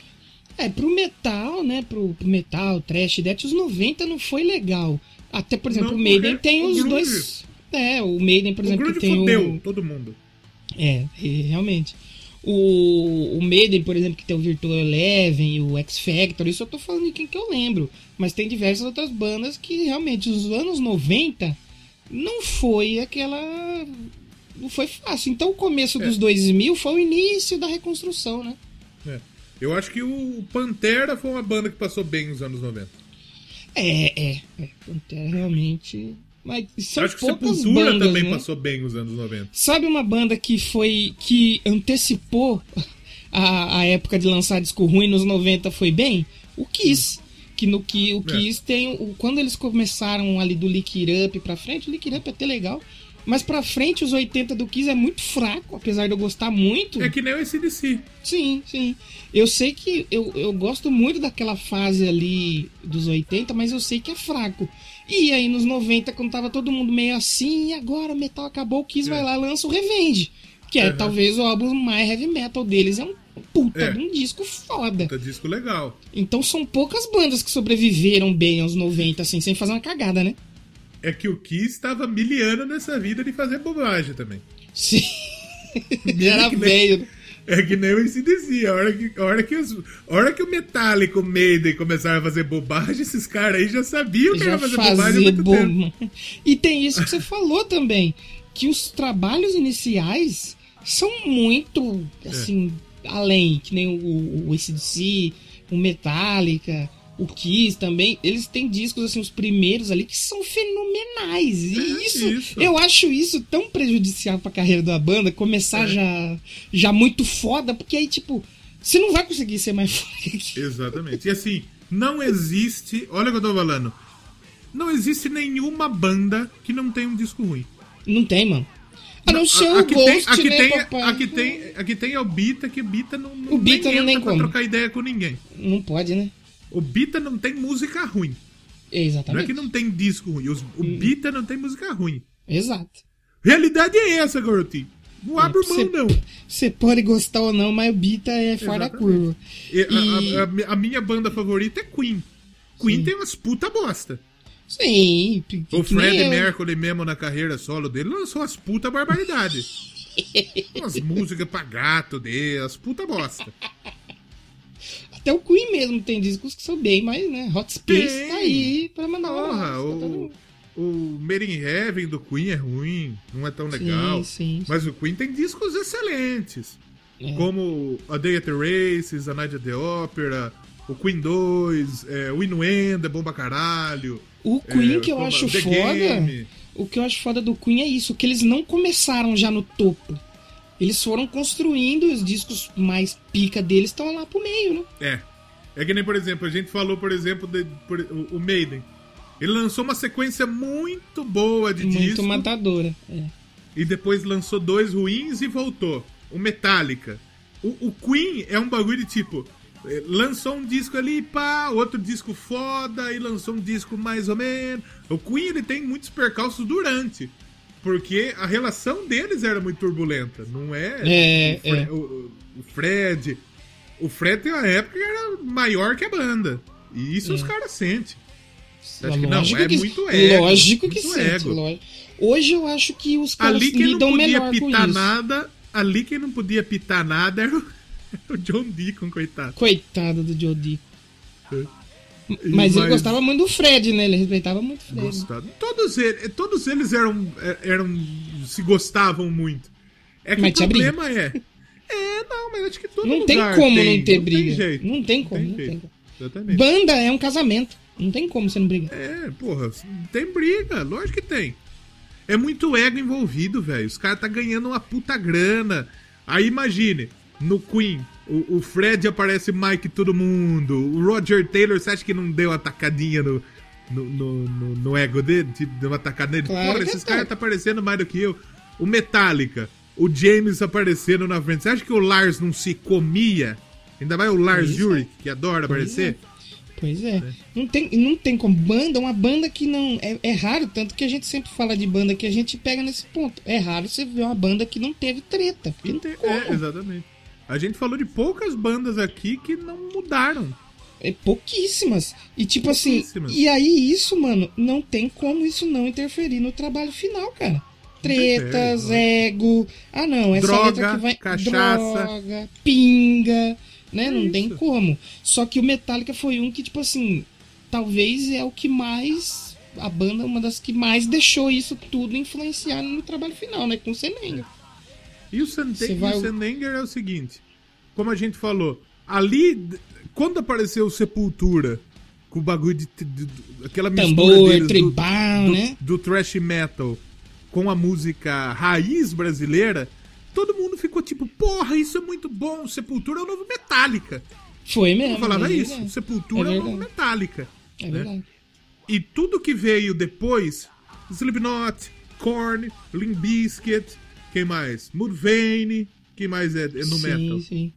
É, pro metal, né? Pro, pro metal, trash, death, os 90 não foi legal. Até, por exemplo, não, o Maiden tem os dois. É, o Maiden, por o exemplo, tem fudeu o. todo mundo. É, realmente. O, o Maiden, por exemplo, que tem o Virtual Eleven, o X Factor, isso eu tô falando de quem que eu lembro. Mas tem diversas outras bandas que realmente, os anos 90 não foi aquela. Não foi fácil. Então o começo é. dos 2000 foi o início da reconstrução, né? É. Eu acho que o Pantera foi uma banda que passou bem nos anos 90. É, é. é. Pantera realmente mas são Acho que poucas Sepultura bandas, também né? passou bem nos anos 90. Sabe uma banda que foi. que antecipou a, a época de lançar disco ruim nos 90 foi bem? O Kiss. Que no que o é. Kiss tem. O, quando eles começaram ali do Lick It Up pra frente, o Lick It Up é até legal. Mas pra frente, os 80 do Kiss é muito fraco, apesar de eu gostar muito. É que nem o SDC. Sim, sim. Eu sei que eu, eu gosto muito daquela fase ali dos 80, mas eu sei que é fraco. E aí nos 90, quando tava todo mundo meio assim, e agora o metal acabou, o Kiss é. vai lá lança o Revenge. Que é talvez o álbum mais heavy metal deles. É um puta é. de um disco foda. Puta disco legal. Então são poucas bandas que sobreviveram bem aos 90, assim, sem fazer uma cagada, né? É que o Kiss estava miliano nessa vida de fazer bobagem também. Sim. Já era velho. É que nem o ACDC. A hora que, a hora que, os, hora que o Metallica, o Maiden começaram a fazer bobagem, esses caras aí já sabiam que já ia fazer bobagem há muito bo... tempo. E tem isso que você falou também. Que os trabalhos iniciais são muito, assim, é. Além. Que nem o, o ACDC, o Metallica o Kiss também, eles têm discos, assim, os primeiros ali, que são fenomenais. E é isso, isso, eu acho isso tão prejudicial pra carreira da banda, começar é. já, já muito foda, porque aí, tipo, você não vai conseguir ser mais foda. Exatamente. E assim, não existe, olha o que eu tô falando, não existe nenhuma banda que não tem um disco ruim. Não tem, mano. A não ser o aqui Ghost, tem, aqui né, tem, papai? Aqui tem, aqui tem o Bita, que o Bita não, o Bita não nem como. trocar ideia com ninguém. Não pode, né? O Bita não tem música ruim. Exatamente. Não é que não tem disco ruim. Os, o hum. Bita não tem música ruim. Exato. Realidade é essa, garotinho. Não é, abre mão, não. Você pode gostar ou não, mas o Bita é fora da curva. E, e... A, a, a, minha banda favorita é Queen. Queen Sim. tem umas puta bosta. Sim. O Fred Mercury mesmo na carreira solo dele lançou as puta barbaridade. umas músicas pra gato dele, as puta bosta. Até o Queen mesmo tem discos que são bem mais, né? Hot Space tá aí pra mandar uma o, o Made in Heaven do Queen é ruim, não é tão legal. Sim, sim. Mas o Queen tem discos excelentes. É. Como A Day at the Races, A Night at the Opera, o Queen 2, é, o Inuendo é bom pra caralho. O Queen é, que eu acho foda. Game. O que eu acho foda do Queen é isso, que eles não começaram já no topo eles foram construindo os discos mais pica deles estão lá pro meio, né? É. É que nem, por exemplo, a gente falou, por exemplo, de, por, o, o Maiden. Ele lançou uma sequência muito boa de muito disco. Muito matadora, é. E depois lançou dois ruins e voltou. O Metallica. O, o Queen é um bagulho de tipo. Lançou um disco ali, pá, outro disco foda, e lançou um disco mais ou menos. O Queen ele tem muitos percalços durante. Porque a relação deles era muito turbulenta, não é? É, o, Fre é. O, o, Fred. O Fred tem uma época que era maior que a banda. E isso é. os caras sentem. Acho que não, é que, muito ego. Lógico que sente. Lógico. Hoje eu acho que os caras ali lidam não podia melhor pitar nada, Ali quem não podia pitar nada era o, o John Deacon, coitado. Coitado do John Deacon. É. Mas, ele gostava muito do Fred, né? Ele respeitava muito o Fred. Todos, eles, todos eles eram, eram. se gostavam muito. É que mas o problema briga. é. É, não, mas acho que todo Não tem como tem, não ter não briga. Tem jeito. Não tem como, não tem, não tem Exatamente. Banda é um casamento. Não tem como você não brigar. É, porra, tem briga, lógico que tem. É muito ego envolvido, velho. Os caras tá ganhando uma puta grana. Aí imagine, no Queen, o, o, Fred aparece Mike todo mundo. O Roger Taylor, você acha que não deu uma tacadinha no, no, no, no, no ego dele? Tipo, deu uma tacada nele? Claro Porra, esses caras tá aparecendo mais do que eu. O Metallica, o James aparecendo na frente. Você acha que o Lars não se comia? Ainda mais o Lars Ulrich, que adora aparecer. Pois é. é. Não, tem, não tem como. Banda, uma banda que não. É, é, raro, tanto que a gente sempre fala de banda que a gente pega nesse ponto. É raro você ver uma banda que não teve treta. Não é, exatamente. A gente falou de poucas bandas aqui que não mudaram. É pouquíssimas. E tipo pouquíssimas. assim. E aí, isso, mano, não tem como isso não interferir no trabalho final, cara. Tretas, ego. Ah, não, essa droga, letra que vai. Cachaça. Droga, pinga né? Não tem como. Só que o Metallica foi um que, tipo assim, talvez é o que mais. A banda, uma das que mais deixou isso tudo influenciar no trabalho final, né? Com o Senenger. E o, Sente vai... o é o seguinte: como a gente falou, ali, quando apareceu o Sepultura, com o bagulho de. de, de aquela mistura Tambor, deles, tribal, do, né? Do, do thrash metal com a música raiz brasileira todo mundo ficou tipo, porra, isso é muito bom, Sepultura é o novo Metallica. Foi mesmo. Eu falava é isso, Sepultura é, é, o novo Metallica. É né? verdade. E tudo que veio depois, Slipknot, Korn, Limp Bizkit, quem mais? Mudvayne, quem mais é, é no sim, metal? Sim, sim.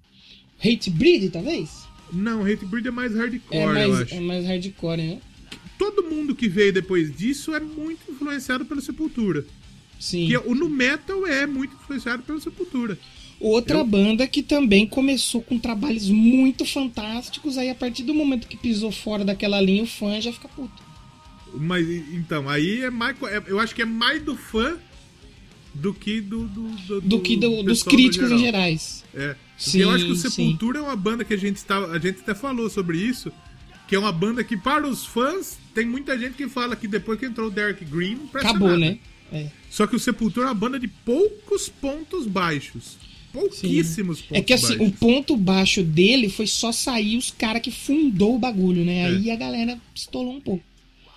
Hate Breed, talvez? Não, Hate Breed é mais hardcore, é mais, eu acho. É mais hardcore, né? Todo mundo que veio depois disso é muito influenciado pela Sepultura. Sim. Que o no metal é muito influenciado pela Sepultura. Outra Eu... banda que também começou com trabalhos muito fantásticos, aí a partir do momento que pisou fora daquela linha, o fã já fica puto. Mas então, aí é mais. É, eu acho que é mais do fã do que do. Do, do, do que do, dos críticos geral. em gerais. É. Sim, eu acho que o Sepultura sim. é uma banda que a gente tá. A gente até falou sobre isso. Que é uma banda que, para os fãs, tem muita gente que fala que depois que entrou o Derek Green, Acabou, nada. né? É. Só que o Sepultura é uma banda de poucos pontos baixos. Pouquíssimos Sim. pontos É que assim, baixos. o ponto baixo dele foi só sair os caras que fundou o bagulho, né? É. Aí a galera pistolou um pouco.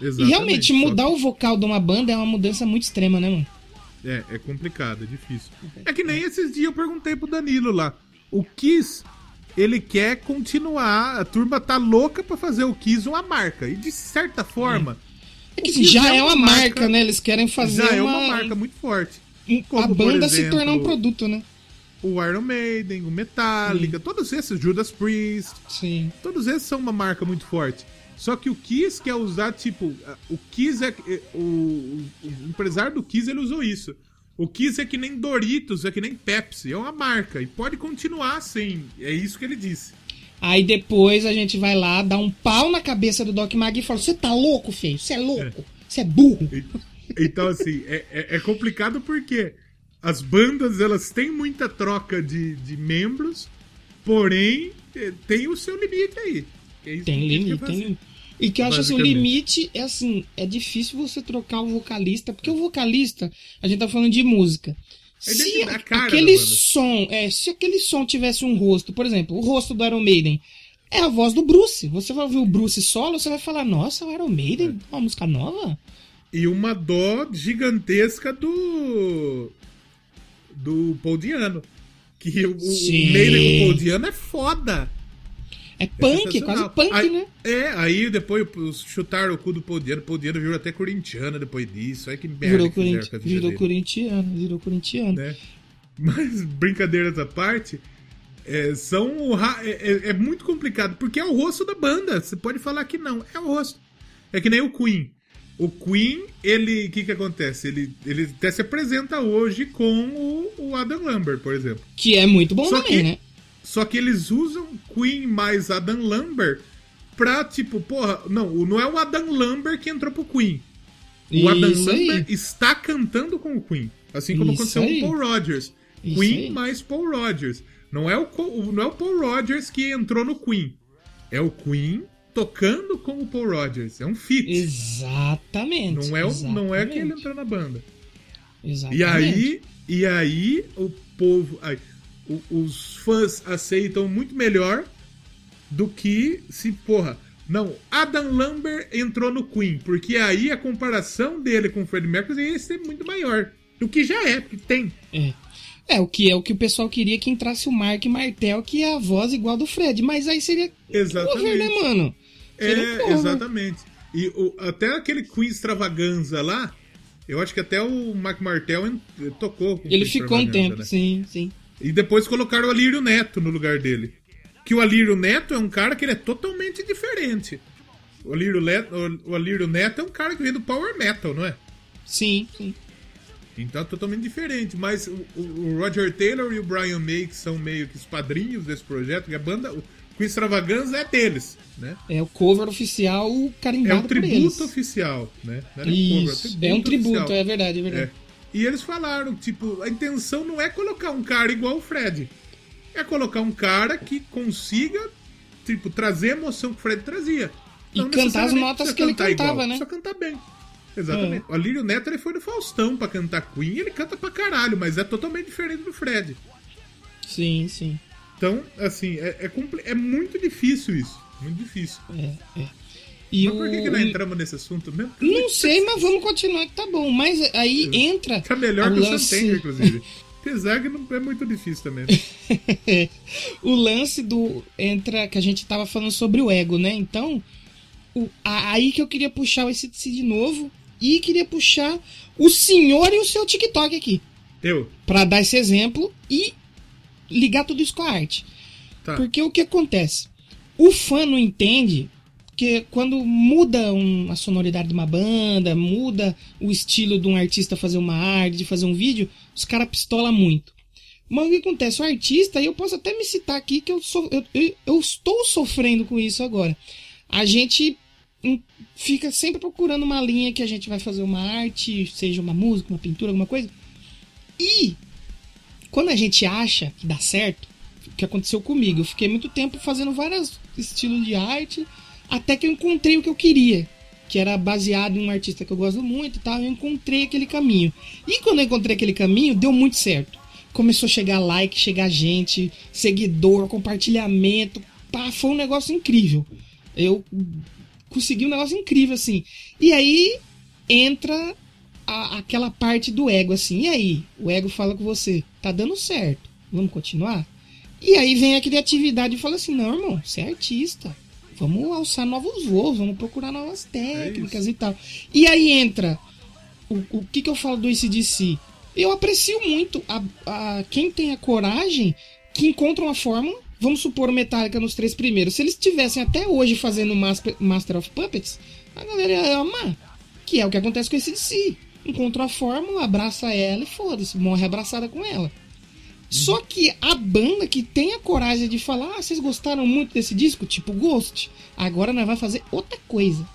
Exatamente. E realmente, mudar o vocal de uma banda é uma mudança muito extrema, né, mano? É, é complicado, é difícil. É que nem esses dias eu perguntei pro Danilo lá. O Kiss, ele quer continuar. A turma tá louca para fazer o Kiss uma marca. E de certa forma, é. É que já é, é uma marca, marca, né? Eles querem fazer já uma... é uma marca muito forte. Como, a banda exemplo, se tornar um produto, né? O Iron Maiden, o Metallica, Sim. todos esses, Judas Priest. Sim. Todos esses são uma marca muito forte. Só que o Kiss quer usar, tipo, o Kiss é. é o, o, empresário do Kiss ele usou isso. O Kiss é que nem Doritos, é que nem Pepsi, é uma marca. E pode continuar assim. É isso que ele disse. Aí depois a gente vai lá, dá um pau na cabeça do Doc Mag e fala: Você tá louco, feio? Você é louco? Você é. é burro? Então, assim, é, é, é, complicado porque as bandas elas têm muita troca de, de membros, porém é, tem o seu limite aí. É tem limite, tem limite. E que eu acho assim, o limite é assim, é difícil você trocar o vocalista, porque o vocalista, a gente tá falando de música. É se aquele som, é, se aquele som tivesse um rosto, por exemplo, o rosto do Iron Maiden é a voz do Bruce. Você vai ouvir o Bruce solo, você vai falar, nossa, o Iron Maiden, é. uma música nova. E uma dó gigantesca do do Paul Diano. Que o, o Maiden com o Paul Diano é foda. É punk, é quase punk, aí, né? É, aí depois chutaram o cu do Podiano. O Podiano virou até corintiano depois disso. Aí que merda virou, que corinti virou corintiano, virou corintiano. Né? Mas, brincadeiras à parte, é, são é, é, é, muito complicado, porque é o rosto da banda. Você pode falar que não, é o rosto. É que nem o Queen. O Queen, ele. O que, que acontece? Ele, ele até se apresenta hoje com o, o Adam Lambert, por exemplo. Que é muito bom Só também, que, né? Só que eles usam Queen mais Adam Lambert pra, tipo, porra, não, não é o Adam Lambert que entrou pro Queen. O Isso Adam Lambert está cantando com o Queen. Assim como Isso aconteceu aí. com o Paul Rogers. Isso Queen aí. mais Paul Rogers. Não é, o, não é o Paul Rogers que entrou no Queen. É o Queen tocando com o Paul Rogers. É um feat. Exatamente. Não é, o, não é que ele entrou na banda. Exatamente. E aí, e aí o povo. Aí, o, os fãs aceitam muito melhor do que se, porra, não, Adam Lambert entrou no Queen, porque aí a comparação dele com o Freddie Mercury ia ser muito maior. Do que já é, porque tem. É. É, o que é o que o pessoal queria que entrasse o Mark Martel, que é a voz igual do Fred, mas aí seria exatamente. cover, né, mano? Seria é, exatamente. E o, até aquele Queen extravaganza lá, eu acho que até o Mark Martel tocou Ele ficou um tempo, né? sim, sim. E depois colocaram o Alírio Neto no lugar dele. Que o Alírio Neto é um cara que ele é totalmente diferente. o Alírio, Neto, o Alírio Neto é um cara que vem do Power Metal, não é? Sim, sim. Então é totalmente diferente. Mas o, o, Roger Taylor e o Brian May, que são meio que os padrinhos desse projeto, que a banda. O Extravaganza é deles, né? É o cover oficial carimbado É o tributo oficial, né? É Isso, cover, é, um tributo, é, um tributo é verdade, é verdade. É. E eles falaram, tipo, a intenção não é colocar um cara igual o Fred. É colocar um cara que consiga, tipo, trazer a emoção que o Fred trazia. E não cantar as notas que ele cantava, igual, né? Só cantar bem. Exatamente. É. O Alírio Neto ele foi do Faustão pra cantar Queen e ele canta pra caralho, mas é totalmente diferente do Fred. Sim, sim. Então, assim, é, é, é muito difícil isso. Muito difícil. É, é. E mas por que, que nós entramos nesse assunto mesmo? Não sei, mas vamos continuar que tá bom. Mas aí entra. Tá melhor que lance... o Santenger, inclusive. Apesar que não é muito difícil também. o lance do. Entra. Que a gente tava falando sobre o ego, né? Então. O, aí que eu queria puxar o SDC de novo. E queria puxar o senhor e o seu TikTok aqui. Eu? Pra dar esse exemplo e ligar tudo isso com a arte. Tá. Porque o que acontece? O fã não entende que quando muda um, a sonoridade de uma banda, muda o estilo de um artista fazer uma arte, de fazer um vídeo, os caras pistolam muito. Mas o que acontece? O artista, e eu posso até me citar aqui que eu, so, eu, eu, eu estou sofrendo com isso agora. A gente hum, fica sempre procurando uma linha que a gente vai fazer uma arte, seja uma música, uma pintura, alguma coisa. E quando a gente acha que dá certo, o que aconteceu comigo, eu fiquei muito tempo fazendo vários estilos de arte, até que eu encontrei o que eu queria, que era baseado em um artista que eu gosto muito e tal, eu encontrei aquele caminho. E quando eu encontrei aquele caminho, deu muito certo. Começou a chegar like, chegar gente, seguidor, compartilhamento, pá, foi um negócio incrível. Eu consegui um negócio incrível assim. E aí entra a, aquela parte do ego, assim. E aí? O ego fala com você: tá dando certo, vamos continuar? E aí vem a criatividade e fala assim: não, irmão, você é artista. Vamos alçar novos voos, vamos procurar novas técnicas é e tal. E aí entra. O, o que, que eu falo do ACDC? Eu aprecio muito a, a, quem tem a coragem que encontra uma fórmula. Vamos supor o Metallica nos três primeiros. Se eles estivessem até hoje fazendo Master of Puppets, a galera ia amar. Que é o que acontece com esse DC encontrou a fórmula, abraça ela e foda-se, morre abraçada com ela. Só que a banda que tem a coragem de falar, ah, vocês gostaram muito desse disco, tipo Ghost, agora nós vai fazer outra coisa.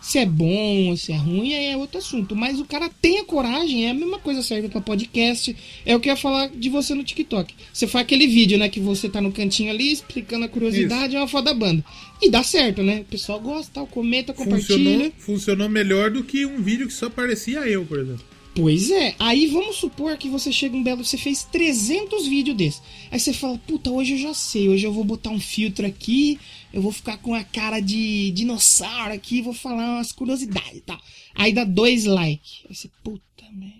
Se é bom, se é ruim, é outro assunto. Mas o cara tem a coragem, é a mesma coisa serve para podcast. É o que eu ia falar de você no TikTok. Você faz aquele vídeo, né? Que você tá no cantinho ali explicando a curiosidade, Isso. é uma foda da banda. E dá certo, né? O pessoal gosta, comenta, compartilha. Funcionou, funcionou melhor do que um vídeo que só parecia eu, por exemplo. Pois é, aí vamos supor que você chega um belo, você fez 300 vídeos desses. Aí você fala, puta, hoje eu já sei, hoje eu vou botar um filtro aqui, eu vou ficar com a cara de dinossauro aqui, vou falar umas curiosidades e tal. Aí dá dois likes. Aí você, puta merda.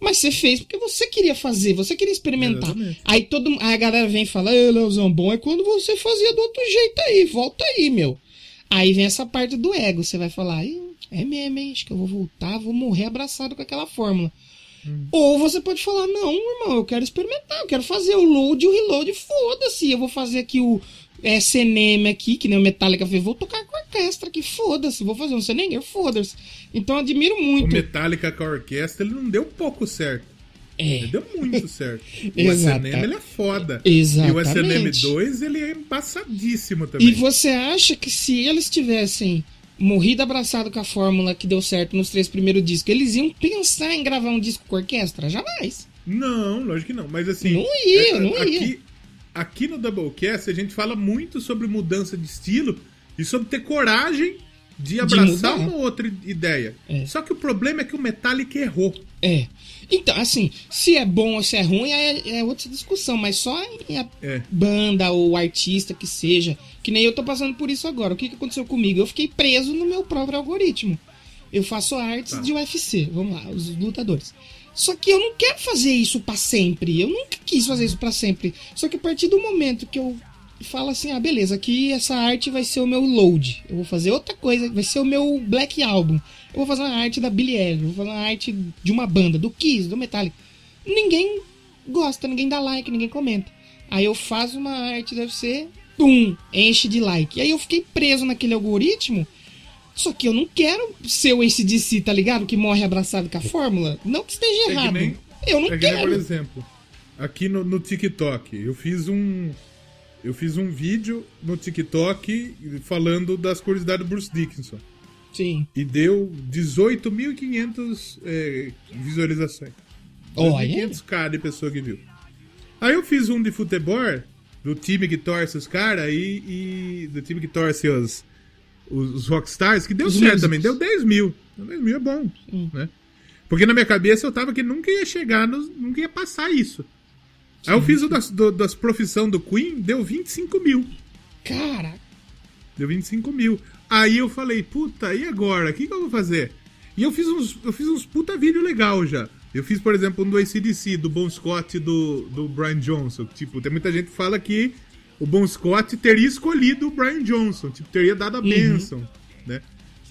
Mas você fez porque você queria fazer, você queria experimentar. Exatamente. Aí todo aí a galera vem e fala, Ei, Leozão, bom é quando você fazia do outro jeito aí, volta aí, meu. Aí vem essa parte do ego, você vai falar, é mesmo, hein? Acho que eu vou voltar, vou morrer abraçado com aquela fórmula. Hum. Ou você pode falar, não, irmão, eu quero experimentar, eu quero fazer o load e o reload, foda-se, eu vou fazer aqui o SNM aqui, que nem o Metallica fez, vou tocar com a orquestra aqui, foda-se, vou fazer um SNM, foda-se. Então eu admiro muito. O Metallica com a orquestra, ele não deu pouco certo. É. Ele deu muito certo. O SNM, ele é foda. Exatamente. E o SNM 2, ele é embaçadíssimo também. E você acha que se eles tivessem morrido abraçado com a fórmula que deu certo nos três primeiros discos, eles iam pensar em gravar um disco com orquestra? Jamais. Não, lógico que não. Mas assim. Não ia, é, não aqui, ia. Aqui no Doublecast a gente fala muito sobre mudança de estilo e sobre ter coragem de abraçar de uma outra ideia. É. Só que o problema é que o Metallica errou. É. Então, assim, se é bom ou se é ruim é, é outra discussão, mas só em a é. banda ou artista que seja, que nem eu tô passando por isso agora. O que, que aconteceu comigo? Eu fiquei preso no meu próprio algoritmo. Eu faço artes tá. de UFC, vamos lá, os lutadores. Só que eu não quero fazer isso para sempre. Eu nunca quis fazer isso para sempre. Só que a partir do momento que eu falo assim, ah, beleza, aqui essa arte vai ser o meu load. Eu vou fazer outra coisa, vai ser o meu Black Album. Eu vou fazer uma arte da Billie Eilish, vou fazer uma arte de uma banda, do Kiss, do Metallica. Ninguém gosta, ninguém dá like, ninguém comenta. Aí eu faço uma arte, deve ser, pum, enche de like. E aí eu fiquei preso naquele algoritmo Só que eu não quero ser o ACDC, tá ligado? Que morre abraçado com a fórmula. Não que esteja errado. É que nem, eu não é quero. Nem, por exemplo, aqui no, no TikTok, eu fiz um. Eu fiz um vídeo no TikTok falando das curiosidades do Bruce Dickinson. Sim. E deu 18.500 é, visualizações. Olha. 500k de pessoa que viu. Aí eu fiz um de futebol, do time que torce os caras, e, e, do time que torce os, os, os rockstars, que deu os certo também, deu 10 mil. 10 mil é bom, hum. né? Porque na minha cabeça eu tava que nunca ia chegar, nunca ia passar isso. Aí eu fiz o das, do, das profissão do Queen, deu 25 mil. Cara. Deu 25 mil. Aí eu falei, puta, e agora? O que, que eu vou fazer? E eu fiz uns, eu fiz uns puta vídeo legal já. Eu fiz, por exemplo, um do ACDC, do Bon Scott e do, do Brian Johnson. Tipo, tem muita gente que fala que o Bon Scott teria escolhido o Brian Johnson, tipo, teria dado a bênção, uhum. né?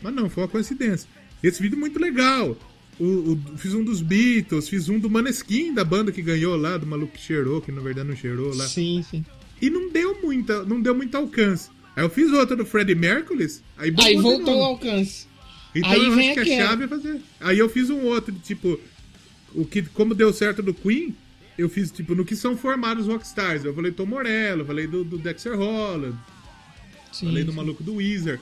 Mas não, foi uma coincidência. Esse vídeo é muito legal. O, o, fiz um dos Beatles, fiz um do Maneskin, da banda que ganhou lá, do maluco que cheirou, que na verdade não cheirou lá. Sim, sim. E não deu muita, não deu muito alcance. Aí eu fiz outro do Freddie Mercury, aí, aí voltou ao alcance. Então aí eu acho que a chave é fazer. Aí eu fiz um outro, tipo, o que, como deu certo do Queen, eu fiz, tipo, no que são formados rockstars. Eu falei Tom Morello, falei do, do Dexter Holland, sim, falei do maluco do Weezer.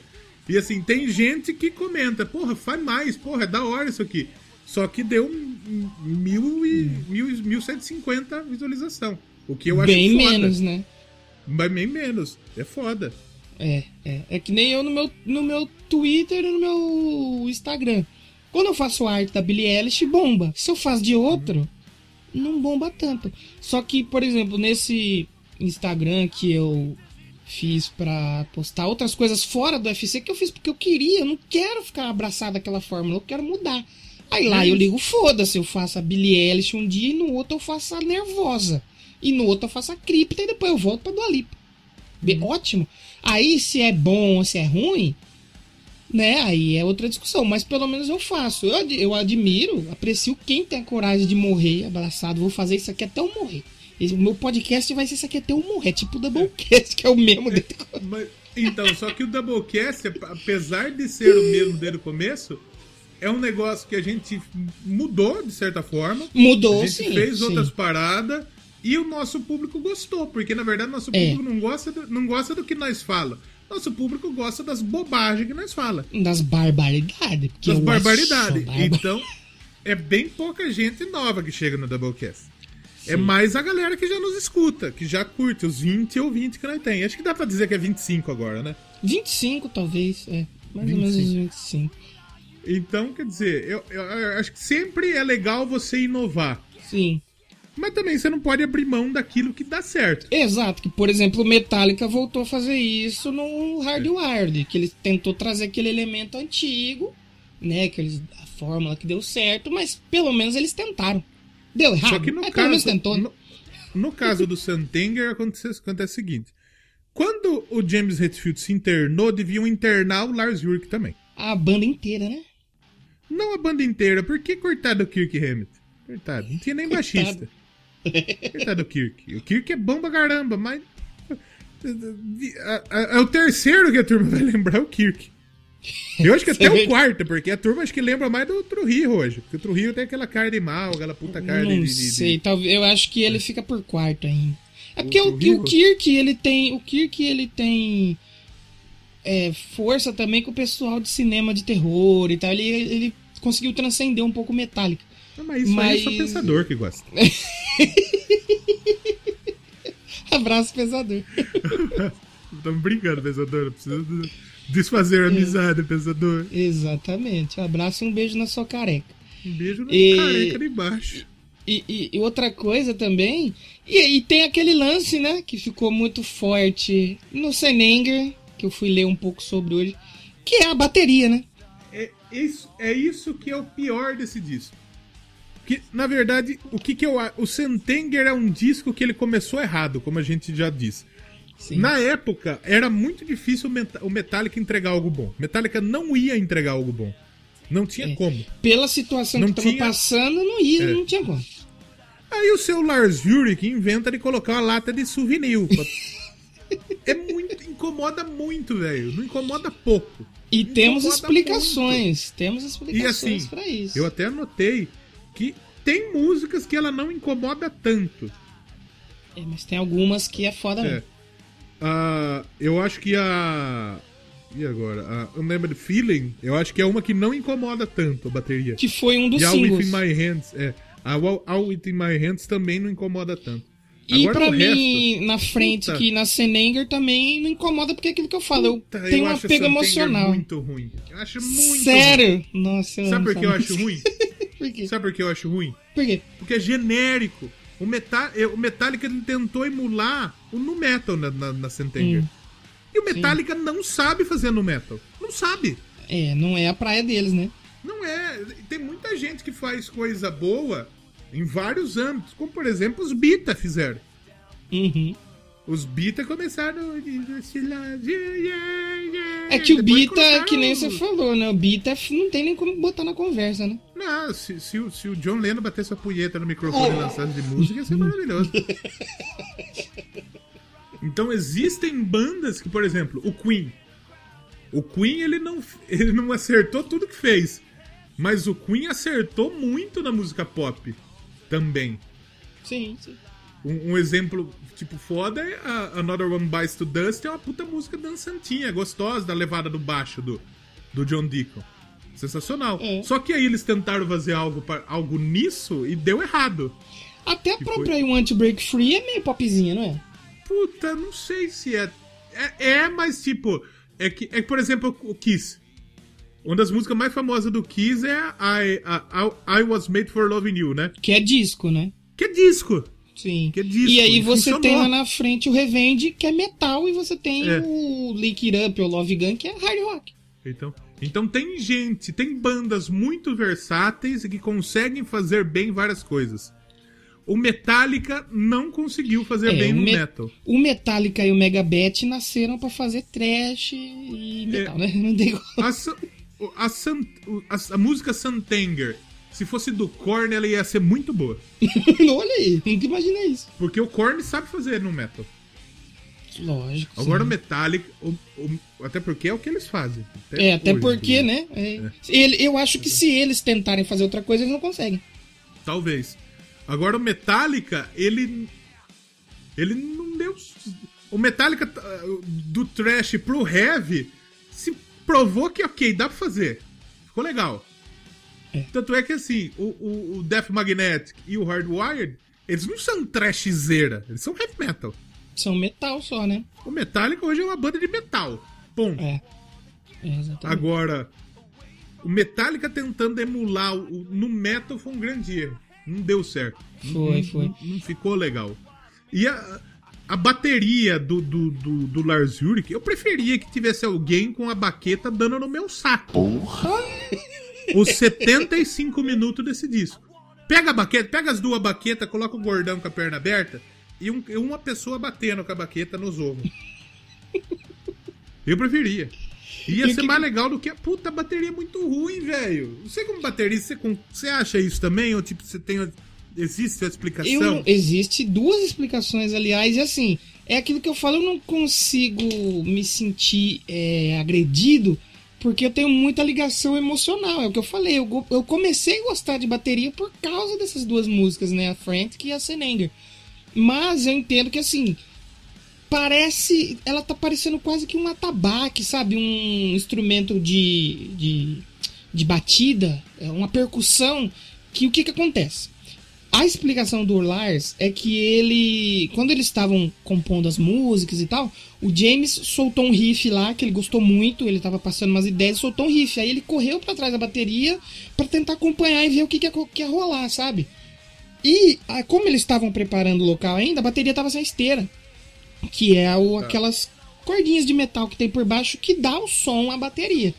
E assim, tem gente que comenta, porra, faz mais, porra, é da hora isso aqui. Só que deu mil e, mil, 1150 visualização. O que eu acho Bem foda. menos, né? Bem menos. É foda. É, é. É que nem eu no meu, no meu Twitter e no meu Instagram. Quando eu faço arte da Billie Eilish, bomba. Se eu faço de outro, não bomba tanto. Só que, por exemplo, nesse Instagram que eu fiz para postar outras coisas fora do UFC que eu fiz porque eu queria, eu não quero ficar abraçado daquela fórmula, eu quero mudar. Aí lá eu ligo, foda-se, eu faço a Billie Eilish um dia e no outro eu faço a Nervosa. E no outro eu faço a Cripta e depois eu volto pra Dua Lipa. Uhum. Ótimo. Aí se é bom ou se é ruim, né? Aí é outra discussão, mas pelo menos eu faço. Eu, eu admiro, aprecio quem tem a coragem de morrer abraçado. Vou fazer isso aqui até eu morrer. Esse, o meu podcast vai ser isso aqui até eu morrer, tipo o Doublecast, que é o mesmo. Mas, então, só que o Doublecast, apesar de ser o mesmo desde o começo, é um negócio que a gente mudou de certa forma. Mudou, A gente sim, fez sim. outras paradas e o nosso público gostou, porque na verdade nosso é. público é. não, gosta do, não gosta do que nós falamos. Nosso público gosta das bobagens que nós fala. Das barbaridades. Das barbaridades. Então, é bem pouca gente nova que chega no Doublecast. É Sim. É mais a galera que já nos escuta, que já curte os 20 ou 20 que nós tem. Acho que dá pra dizer que é 25 agora, né? 25, talvez, é. Mais 25. ou menos 25. Então, quer dizer, eu, eu, eu acho que sempre é legal você inovar. Sim. Mas também você não pode abrir mão daquilo que dá certo. Exato, que por exemplo o Metallica voltou a fazer isso no Hardwired, que ele tentou trazer aquele elemento antigo, né, que eles, a fórmula que deu certo, mas pelo menos eles tentaram. Deu errado, Só que no mas caso, pelo menos tentou. No, no caso do Santenger acontece, acontece o seguinte, quando o James Hetfield se internou, deviam internar o Lars Ulrich também. A banda inteira, né? Não a banda inteira, por que cortar do Kirk Hammett? Coitado, não tinha nem Coitado. baixista. Coitado do Kirk. O Kirk é bom pra caramba, mas. É o terceiro que a turma vai lembrar é o Kirk. Eu acho que até o quarto, porque a turma acho que lembra mais do Trujillo hoje. Porque o Trujillo tem aquela cara de mal, aquela puta cara Não de. Não sei, talvez. Eu acho que ele fica por quarto ainda. É porque o, o, o Kirk, ele tem. O Kirk, ele tem. É, força também com o pessoal de cinema de terror e tal. Ele, ele conseguiu transcender um pouco Metallica. Não, mas isso mas... aí é só pensador que gosta. Abraço, pensador. Estamos brincando, pensador. Precisa desfazer a amizade, pensador. Exatamente. Abraço e um beijo na sua careca. Um beijo na e... careca de baixo. E, e, e, outra coisa também, e, e, tem aquele lance, né, que ficou muito forte no Senenger, que eu fui ler um pouco sobre hoje, que é a bateria, né? É isso, é isso que é o pior desse disco. Que, na verdade, o que, que eu. O Sentenger é um disco que ele começou errado, como a gente já disse. Sim. Na época, era muito difícil o Metallica entregar algo bom. Metallica não ia entregar algo bom. Não tinha é. como. Pela situação não que tinha... tava passando, não ia, é. não tinha como. Aí o seu Lars Ulrich inventa de colocar uma lata de souvenir. É muito incomoda muito, velho. Não incomoda pouco. E temos explicações. Muito. Temos explicações assim, pra isso. Eu até anotei que tem músicas que ela não incomoda tanto. É, mas tem algumas que é foda é. mesmo. Uh, eu acho que a. E agora? A Unlimited Feeling, eu acho que é uma que não incomoda tanto a bateria. Que foi um dos e singles. All Within My Hands, é. A All Within My Hands também não incomoda tanto. E Agora, pra mim, resto, na frente, puta. que na Senenger também não incomoda, porque é aquilo que eu falo, puta, eu tenho eu um apego emocional. muito ruim. Eu acho muito Sério? Ruim. Nossa, Sabe por que eu acho ruim? por quê? Sabe por que eu acho ruim? Por quê? Porque é genérico. O, Metal, o Metallica ele tentou emular o nu metal na, na, na Sentenger. Hum. E o Metallica Sim. não sabe fazer nu metal. Não sabe. É, não é a praia deles, né? Não é. Tem muita gente que faz coisa boa em vários âmbitos, como por exemplo os Bita fizeram. Uhum. Os Bita começaram. É que o Bita, começaram... que nem você falou, né? O Bita não tem nem como botar na conversa, né? Não, se, se, o, se o John Lennon batesse a punheta no microfone oh. e lançasse de música, ia ser maravilhoso. então existem bandas que, por exemplo, o Queen. O Queen ele não, ele não acertou tudo que fez. Mas o Queen acertou muito na música pop também. Sim, sim. Um, um, exemplo, tipo, foda é a Another One Bites to Dust, é uma puta música dançantinha, gostosa, da levada do baixo do, do John Deacon. Sensacional. É. Só que aí eles tentaram fazer algo, algo nisso e deu errado. Até a própria foi... Want to Break Free é meio popzinha, não é? Puta, não sei se é. É, é mas tipo, é que, é, por exemplo, o Kiss. Uma das músicas mais famosas do Kiss é I, I, I Was Made for Loving You, né? Que é disco, né? Que é disco. Sim. Que é disco. E aí você funcionou. tem lá na frente o Revenge, que é metal, e você tem é. o Lick It Up ou Love Gun, que é hard rock. Então, então tem gente, tem bandas muito versáteis e que conseguem fazer bem várias coisas. O Metallica não conseguiu fazer é, bem no me metal. O Metallica e o Megabeth nasceram para fazer trash e metal, é. né? Não tem a, a, a, a, música Santanger, se fosse do Korn, ela ia ser muito boa. Olha aí, nunca imaginei isso. Porque o Korn sabe fazer no metal. Lógico. Agora sim. o Metallica, o, o, até porque é o que eles fazem. Até é, até porque, né? É. É. Ele, eu acho que se eles tentarem fazer outra coisa, eles não conseguem. Talvez. Agora o Metallica, ele. Ele não deu. O Metallica uh, do trash pro heavy provou que, ok, dá pra fazer. Ficou legal. É. Tanto é que, assim, o, o, o, Death Magnetic e o Hardwired, eles não são trashzeira, eles são heavy metal. São metal só, né? O Metallica hoje é uma banda de metal. Ponto. É. é exatamente. Agora, o Metallica tentando emular o, no metal foi um grande erro. Não deu certo. Foi, não, foi. Não, não ficou legal. E a, a bateria do, do, do, do, Lars Ulrich, eu preferia que tivesse alguém com a baqueta dando no meu saco. Porra! Os 75 minutos desse disco. Pega a baqueta, pega as duas baquetas, coloca o gordão com a perna aberta e um, uma pessoa batendo com a baqueta nos ombros. Eu preferia. Ia e ser que... mais legal do que a puta bateria muito ruim, velho. Não sei como baterista, você, você acha isso também? Ou tipo, você tem Existe a explicação? Eu, existe duas explicações, aliás, e assim, é aquilo que eu falo, eu não consigo me sentir é, agredido porque eu tenho muita ligação emocional. É o que eu falei, eu, eu comecei a gostar de bateria por causa dessas duas músicas, né? A Frantic e a Senenger. Mas eu entendo que assim, parece. Ela tá parecendo quase que um atabaque, sabe? Um instrumento de, de, de batida, é uma percussão. Que o que que acontece? A explicação do Lars é que ele, quando eles estavam compondo as músicas e tal, o James soltou um riff lá que ele gostou muito, ele estava passando umas ideias, soltou um riff. Aí ele correu para trás da bateria para tentar acompanhar e ver o que, que, ia, que ia rolar, sabe? E como eles estavam preparando o local ainda, a bateria estava sem esteira, que é o, aquelas cordinhas de metal que tem por baixo que dá o som à bateria.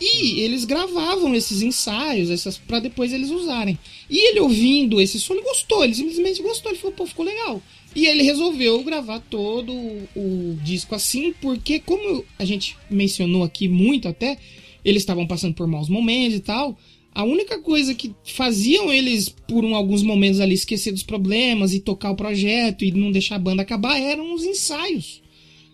E eles gravavam esses ensaios, essas para depois eles usarem. E ele ouvindo esse som, ele gostou, ele simplesmente gostou, ele falou, pô, ficou legal. E ele resolveu gravar todo o disco assim, porque como a gente mencionou aqui muito até, eles estavam passando por maus momentos e tal. A única coisa que faziam eles, por um, alguns momentos ali, esquecer dos problemas e tocar o projeto e não deixar a banda acabar eram os ensaios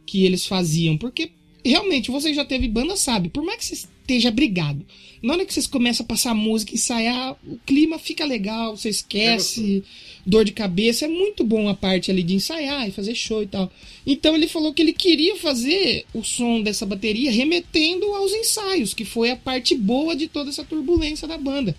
que eles faziam, porque realmente você já teve banda, sabe? Por mais que esteja brigado, na hora que vocês começam a passar música, ensaiar, o clima fica legal, você esquece dor de cabeça. É muito bom a parte ali de ensaiar e fazer show e tal. Então ele falou que ele queria fazer o som dessa bateria remetendo aos ensaios, que foi a parte boa de toda essa turbulência da banda.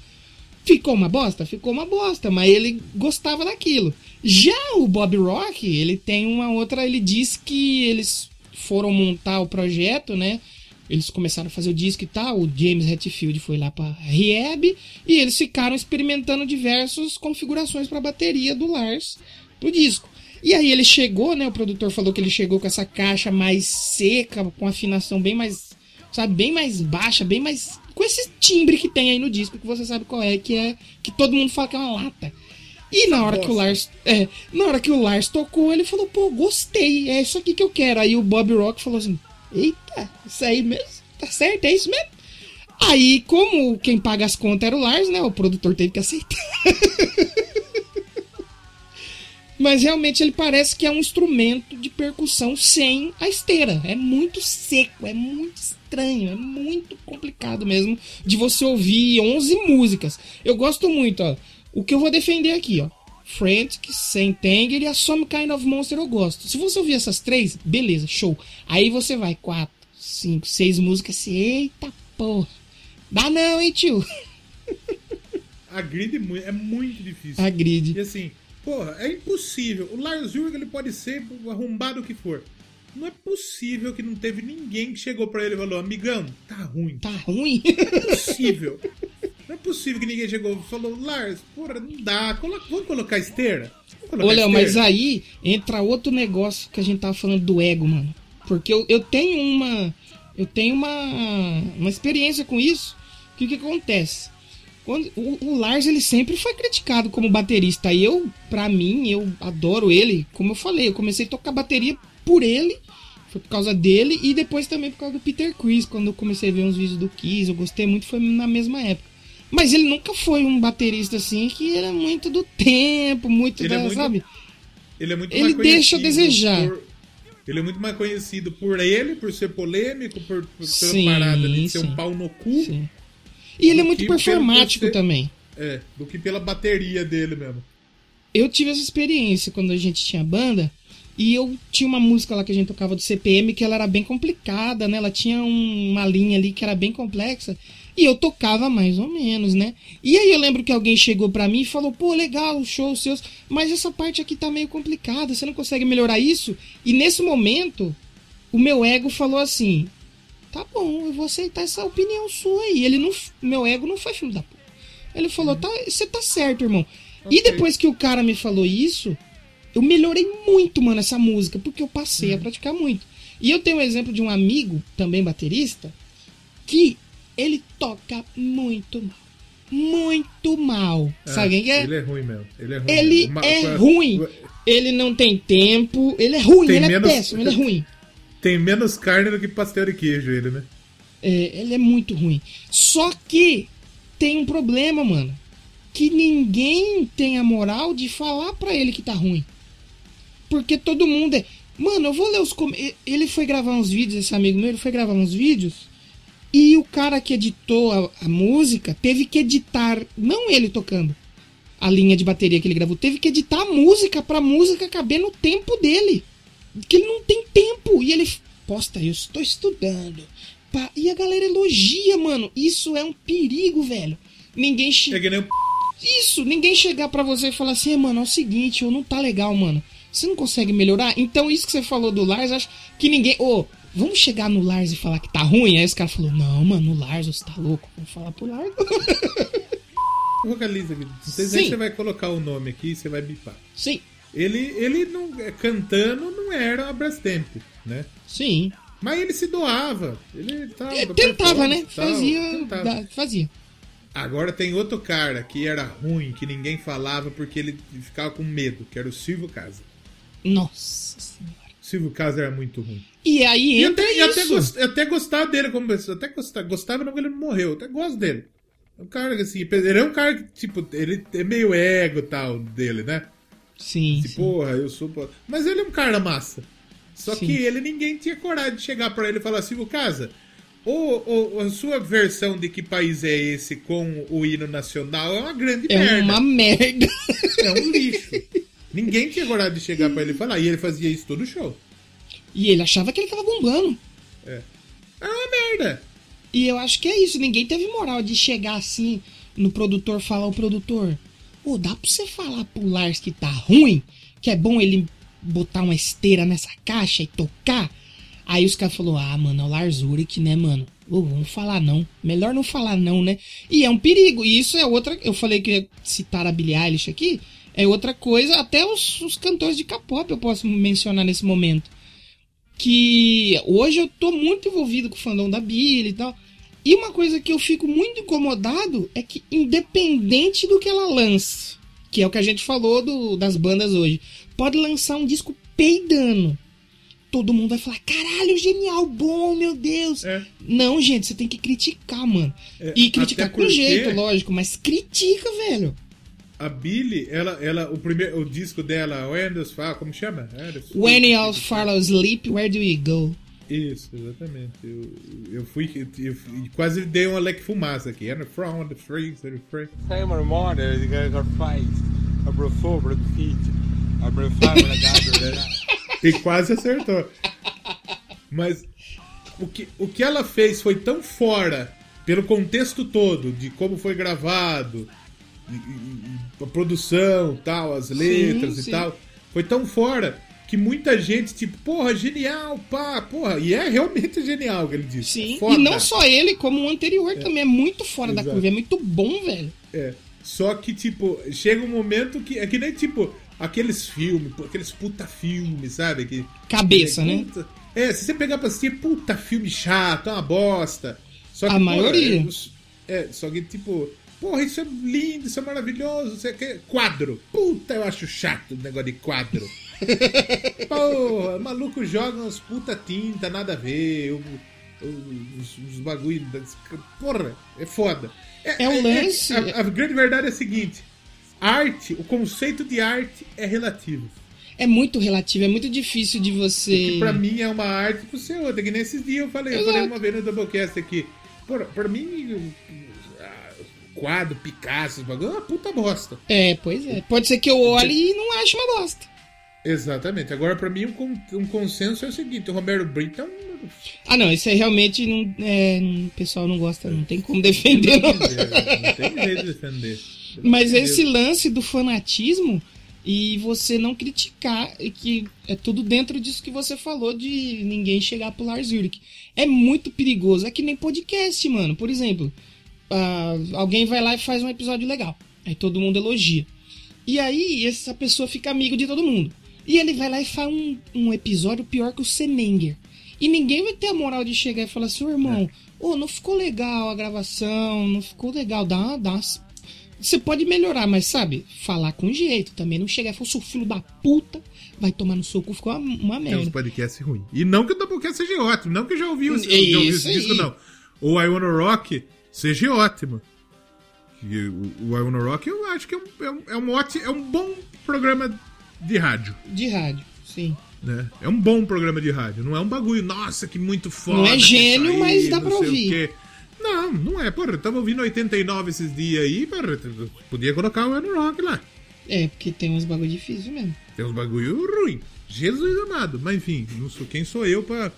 Ficou uma bosta? Ficou uma bosta, mas ele gostava daquilo. Já o Bob Rock, ele tem uma outra. Ele diz que eles foram montar o projeto, né? Eles começaram a fazer o disco e tal. O James Hetfield foi lá para Rehab e eles ficaram experimentando diversas configurações para a bateria do Lars pro disco. E aí ele chegou, né? O produtor falou que ele chegou com essa caixa mais seca, com afinação bem mais, sabe, bem mais baixa, bem mais com esse timbre que tem aí no disco que você sabe qual é, que é que todo mundo fala que é uma lata. E na hora Nossa. que o Lars, é, na hora que o Lars tocou, ele falou: "Pô, gostei, é isso aqui que eu quero". Aí o Bob Rock falou assim: "Eita, isso aí mesmo? Tá certo, é isso mesmo?". Aí, como quem paga as contas era o Lars, né? O produtor teve que aceitar. Mas realmente ele parece que é um instrumento de percussão sem a esteira. É muito seco, é muito estranho, é muito complicado mesmo de você ouvir 11 músicas. Eu gosto muito, ó. O que eu vou defender aqui, ó. Frantic, Sentenger e a Some Kind of Monster eu gosto. Se você ouvir essas três, beleza, show. Aí você vai, quatro, cinco, seis músicas assim, eita porra. Dá não, hein, tio? A grid é muito difícil. A grid. E assim, porra, é impossível. O Lars Ulrich, ele pode ser arrombado o que for. Não é possível que não teve ninguém que chegou para ele e falou: Amigão, tá ruim. Tá ruim? É possível. É possível que ninguém chegou e falou: Lars, porra, não dá. vamos colocar esteira? Colocar Olha, esteira. mas aí entra outro negócio que a gente tava falando do ego, mano. Porque eu, eu tenho uma. Eu tenho uma, uma experiência com isso. Que o que acontece? Quando, o, o, Lars ele sempre foi criticado como baterista. E eu, pra mim, eu adoro ele. Como eu falei, eu comecei a tocar bateria por ele foi por causa dele e depois também por causa do Peter Chris. Quando eu comecei a ver uns vídeos do Kiss, eu gostei muito, foi na mesma época. Mas ele nunca foi um baterista assim que era muito do tempo, muito ele da, é muito, sabe? Ele é muito Ele deixa a desejar. Por, ele é muito mais conhecido por ele, por ser polêmico, por, por sim, pela parada de ser um pau no cu. Sim. E ele é muito performático também. É, do que pela bateria dele mesmo. Eu tive essa experiência quando a gente tinha banda. E eu tinha uma música lá que a gente tocava do CPM que ela era bem complicada, né? Ela tinha um, uma linha ali que era bem complexa. E eu tocava mais ou menos, né? E aí eu lembro que alguém chegou pra mim e falou: pô, legal, o show seus, mas essa parte aqui tá meio complicada, você não consegue melhorar isso? E nesse momento, o meu ego falou assim: tá bom, eu vou aceitar essa opinião sua aí. Ele não, meu ego não foi filho da puta. Ele falou: tá, você tá certo, irmão. Okay. E depois que o cara me falou isso, eu melhorei muito, mano, essa música, porque eu passei a uhum. praticar muito. E eu tenho um exemplo de um amigo, também baterista, que ele toca muito mal. Muito mal. É, Sabe quem é? Ele é ruim mesmo. Ele é ruim. Ele mesmo. é ruim. Ele não tem tempo. Ele é ruim, tem ele é menos, é péssimo, ele é ruim. Tem menos carne do que pastel de queijo, ele, né? É, ele é muito ruim. Só que tem um problema, mano. Que ninguém tem a moral de falar pra ele que tá ruim. Porque todo mundo é. Mano, eu vou ler os. Com... Ele foi gravar uns vídeos, esse amigo meu, ele foi gravar uns vídeos. E o cara que editou a, a música teve que editar, não ele tocando a linha de bateria que ele gravou, teve que editar a música pra música caber no tempo dele. Que ele não tem tempo. E ele posta, eu estou estudando. Pá. E a galera elogia, mano. Isso é um perigo, velho. Ninguém chega. É que nem... Isso, ninguém chegar pra você e falar assim, mano, é o seguinte, eu não tá legal, mano. Você não consegue melhorar? Então, isso que você falou do Lars, acho que ninguém. Ô, oh, vamos chegar no Lars e falar que tá ruim? Aí os caras falaram, não, mano, no Lars você tá louco. Vamos falar pro Lars. Vocaliza aqui. Não sei se você vai colocar o nome aqui e você vai bipar. Sim. Ele, ele não, é, cantando não era a Brastemp, né? Sim. Mas ele se doava. Ele tava, ele tentava, né? Tal, fazia. Tentava. Fazia. Agora tem outro cara que era ruim, que ninguém falava porque ele ficava com medo, que era o Silvio Casa. Nossa senhora. Silvio Casa era muito ruim. E aí entra e até, isso. E até, até gostava dele como pessoa. Até gostava, gostava não que ele morreu. Até gosto dele. É um cara assim, ele é um cara que, tipo, ele é meio ego tal dele, né? Sim. Tipo, sim. porra, eu sou. Mas ele é um cara massa. Só Sim. que ele, ninguém tinha coragem de chegar para ele e falar assim, o Casa, ou, a sua versão de que país é esse com o hino nacional é uma grande é merda. É uma merda. É um lixo. ninguém tinha coragem de chegar para ele e falar. E ele fazia isso todo show. E ele achava que ele tava bombando. É. É uma merda. E eu acho que é isso. Ninguém teve moral de chegar assim no produtor falar, o produtor, ô, oh, dá pra você falar pro Lars que tá ruim? Que é bom ele botar uma esteira nessa caixa e tocar? Aí os caras falaram, ah, mano, é o Lars Ulrich, né, mano? Oh, vamos falar não. Melhor não falar não, né? E é um perigo. E isso é outra. Eu falei que ia citar a Billie Eilish aqui. É outra coisa. Até os, os cantores de K-pop eu posso mencionar nesse momento. Que hoje eu tô muito envolvido com o fandom da Billie e tal. E uma coisa que eu fico muito incomodado é que, independente do que ela lance, que é o que a gente falou do, das bandas hoje, pode lançar um disco peidando. Todo mundo vai falar, caralho, genial, bom, meu Deus. É. Não, gente, você tem que criticar, mano. É, e criticar com jeito, lógico, mas critica, velho. A Billy, ela, ela, o primeiro, o disco dela, When Does Fall, como chama? When You All Follow Sleep, Where Do You Go? Isso, exatamente. Eu, eu fui. Eu, quase dei uma leque fumaça aqui. And from the freaks, the freaks. Or more, the guys are fight. I brought four, brought feet. Five, I E quase acertou. Mas o que, o que ela fez foi tão fora, pelo contexto todo, de como foi gravado, a produção, tal, as letras sim, e sim. tal, foi tão fora que muita gente, tipo, porra, genial, pá, porra. E é realmente genial o que ele disse. Sim, foda. e não só ele, como o anterior é. também. É muito fora Exato. da curva, é muito bom, velho. É. Só que, tipo, chega um momento que. É que nem, tipo, aqueles filmes, aqueles puta filmes, sabe? Que, Cabeça, que, né? Puta, é, se você pegar pra assistir, puta filme chato, é uma bosta. Só que, A maioria. Porra, é, só que, tipo. Porra, isso é lindo, isso é maravilhoso. Isso é quadro. Puta, eu acho chato o negócio de quadro. Porra, maluco joga uns puta tinta, nada a ver. os, os bagulho. Porra, é foda. É, é o é, é, lance. É, a, a, grande verdade é a seguinte: arte, o conceito de arte é relativo. É muito relativo, é muito difícil de você. Porque pra mim é uma arte pro seu outra. Que nesses dias eu falei, Exato. eu falei uma vez no Doublecast aqui. Porra, pra mim, quadro, Picasso, bagulho, é uma puta bosta. É, pois é. Pode ser que eu olhe e não ache uma bosta. Exatamente. Agora, para mim, um, um, consenso é o seguinte: o Romero Brito é um. Ah, não, isso aí realmente não, é, o pessoal não gosta, não tem como defender. Não, não. não tem jeito de defender. Mas esse lance do fanatismo e você não criticar, e que é tudo dentro disso que você falou de ninguém chegar pro Lars Ulrich. É muito perigoso. É que nem podcast, mano. Por exemplo, uh, alguém vai lá e faz um episódio legal. Aí todo mundo elogia. E aí essa pessoa fica amigo de todo mundo. E ele vai lá e faz um, um episódio pior que o Semenger. E ninguém vai ter a moral de chegar e falar assim, ô irmão, é. oh, não ficou legal a gravação, não ficou legal, dá, dá. Você pode melhorar, mas sabe, falar com jeito também. Não chegar e falar, seu filho da puta, vai tomar no seu cu, ficou uma, uma merda. Tem uns podcasts ruins. E não que o Doublecast seja ótimo, não que já ouviu, esse, já ouviu esse disco, não. O I Wanna Rock seja ótimo. E o, o Rock eu acho que é um, é um, é um, ótimo, é um bom programa de rádio. De rádio, sim. Né? É um bom programa de rádio. Não é um bagulho, nossa, que muito foda. Não é gênio, aí, mas dá pra ouvir. Não, não é. Porra, tava ouvindo 89 esses dias aí, porra, podia colocar o Ano Rock lá. É, porque tem uns bagulho difícil mesmo. Tem uns bagulho ruim. Jesus amado. Mas enfim, não sou, quem sou eu pra.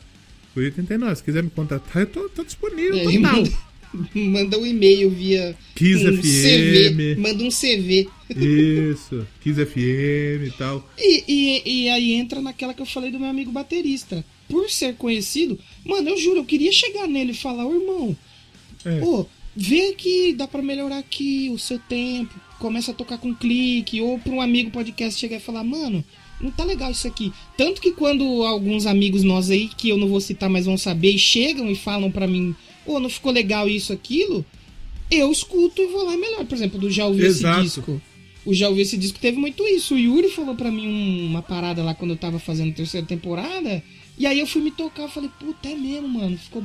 89. Se quiser me contratar, eu tô, tô disponível é, total. Manda, manda um e-mail via. Kiss um FM. CV, manda um CV. Isso, Kiss FM e tal. E, e, e aí entra naquela que eu falei do meu amigo baterista. Por ser conhecido, mano, eu juro, eu queria chegar nele e falar, ô irmão, é. Vê que dá para melhorar aqui o seu tempo, começa a tocar com clique, ou para um amigo podcast chegar e falar, mano, não tá legal isso aqui. Tanto que quando alguns amigos nós aí, que eu não vou citar, mas vão saber, chegam e falam para mim, oh, não ficou legal isso, aquilo, eu escuto e vou lá e melhor. Por exemplo, do Já Ouvi Exato. Esse Disco. O Já Ouvi Esse Disco teve muito isso. O Yuri falou para mim uma parada lá quando eu tava fazendo a terceira temporada, e aí eu fui me tocar, eu falei, puta, é mesmo, mano, ficou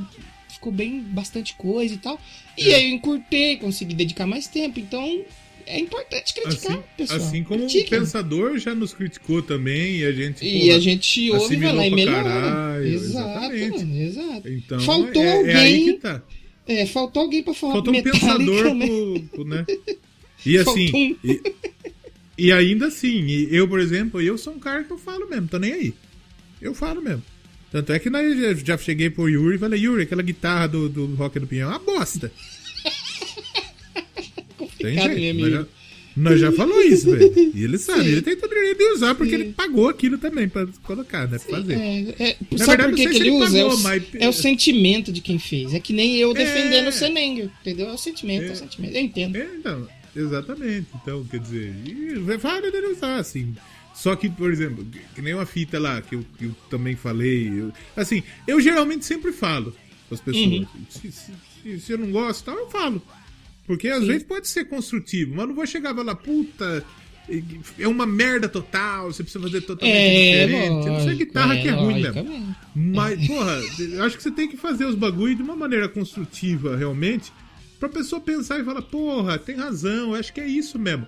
ficou bem bastante coisa e tal. E é. aí eu encurtei, consegui dedicar mais tempo. Então, é importante criticar, assim, pessoal. Assim como Critiquem. o pensador já nos criticou também, e a gente. E porra, a gente ouve, vai lá e melhora. caralho, Exato, mano, exato. Então, Faltou é, alguém. é aí que tá. É, faltou alguém pra falar Faltou um pensador né? pro, pro, né? E assim. Um. E, e ainda assim, eu, por exemplo, eu sou um cara que eu falo mesmo, tô nem aí. Eu falo mesmo. Tanto é que nós já- já cheguei pro Yuri e falei, Yuri, aquela guitarra do, do Rock do Pinhão é uma bosta. Tem Complicado, jeito. né, nós, amigo? já, nós já falou isso, velho. E ele sabe, ele tem todo o direito de usar, porque ele pagou aquilo também pra colocar, né? Pra fazer. É, é, Na sabe verdade, por que, que ele ele usa? é, pagou, o, mas- é o sentimento de quem fez. É que nem eu defendendo É. o Senenger, entendeu? É o sentimento, é, o É. sentimento. Eu entendo. É, então, exatamente. Então, quer dizer, é válido dele usar, assim. Só que, por exemplo, que- nem uma fita lá que eu, que eu também falei. eu- assim, eu geralmente sempre falo as pessoas. Uhum. Se, se- se- se eu não gosto, tal, eu falo. Porque às vezes pode ser construtivo, mas não vou chegar e falar, puta, é uma merda total, você precisa fazer totalmente É, diferente. eu não sei lógico, guitarra que é ruim mesmo. Mas, porra, eu acho que você tem que fazer os bagulho de uma maneira construtiva, realmente, pra pessoa pensar e falar, porra, tem razão, eu acho que é isso mesmo.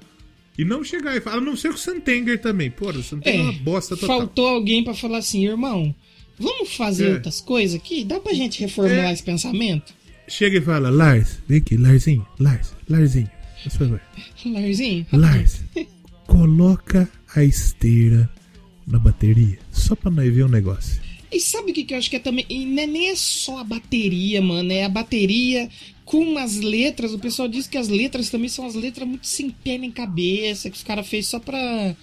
E não chegar e falar, a não ser o Santenger também. Porra, o Santenger é, uma bosta total. faltou alguém pra falar assim, irmão, vamos fazer É. outras coisas aqui? Dá pra gente reformular É. esse pensamento? Chega e fala, Lars, vem aqui, Larzinho, Lars, Larzinho, por favor. Larzinho? Lars, coloca a esteira na bateria, só pra nós ver o negócio. E sabe o que, que eu acho que é também? E não é nem é só a bateria, mano. É a bateria com as letras. O pessoal diz que as letras também são as letras muito sem pé nem cabeça, que os caras fez só pra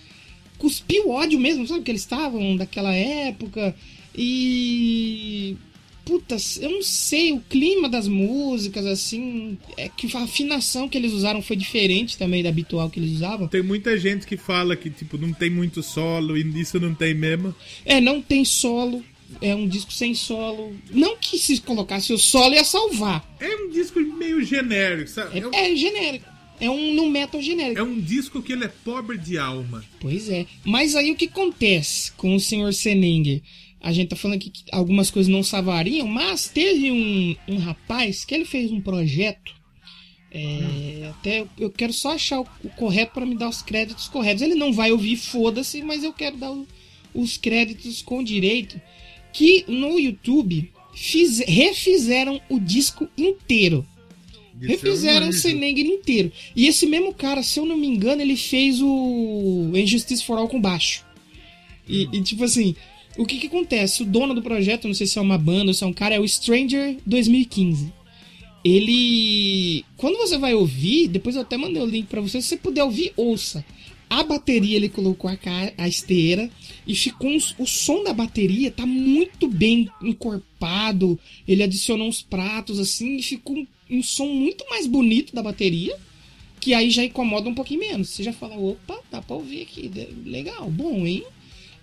cuspir o ódio mesmo, sabe? Que eles estavam daquela época. E. Putas, eu não sei, o clima das músicas, assim. É que a afinação que eles usaram foi diferente também da habitual que eles usavam. Tem muita gente que fala que, tipo, não tem muito solo e isso não tem mesmo. É, não tem solo. É um disco sem solo. Não que se colocasse o solo ia salvar. É um disco meio genérico, sabe? É um, É, é genérico. É um no metal genérico. é um disco que ele é pobre de alma. Pois é. Mas aí o que acontece com o Sr. Seninger? A gente tá falando aqui que algumas coisas não salvariam, mas teve um, um rapaz que ele fez um projeto. é, até eu quero só achar o, o correto para me dar os créditos corretos. Ele não vai ouvir, foda-se, mas eu quero dar o- os créditos com direito. Que no YouTube fiz- refizeram o disco inteiro. Refizeram o Senenger inteiro. E esse mesmo cara, se eu não me engano, ele fez o Injustice for All com baixo. E, e, tipo assim, o que que acontece? O dono do projeto, não sei se é uma banda ou se é um cara, é o Stranger 2015. Ele. Quando você vai ouvir, depois eu até mandei o link pra você, se você puder ouvir, ouça. A bateria ele colocou a, a esteira e ficou um- o som da bateria tá muito bem encorpado. Ele adicionou uns pratos assim e ficou um, um som muito mais bonito da bateria, que aí já incomoda um pouquinho menos. Você já fala, opa, dá pra ouvir aqui, legal, bom, hein?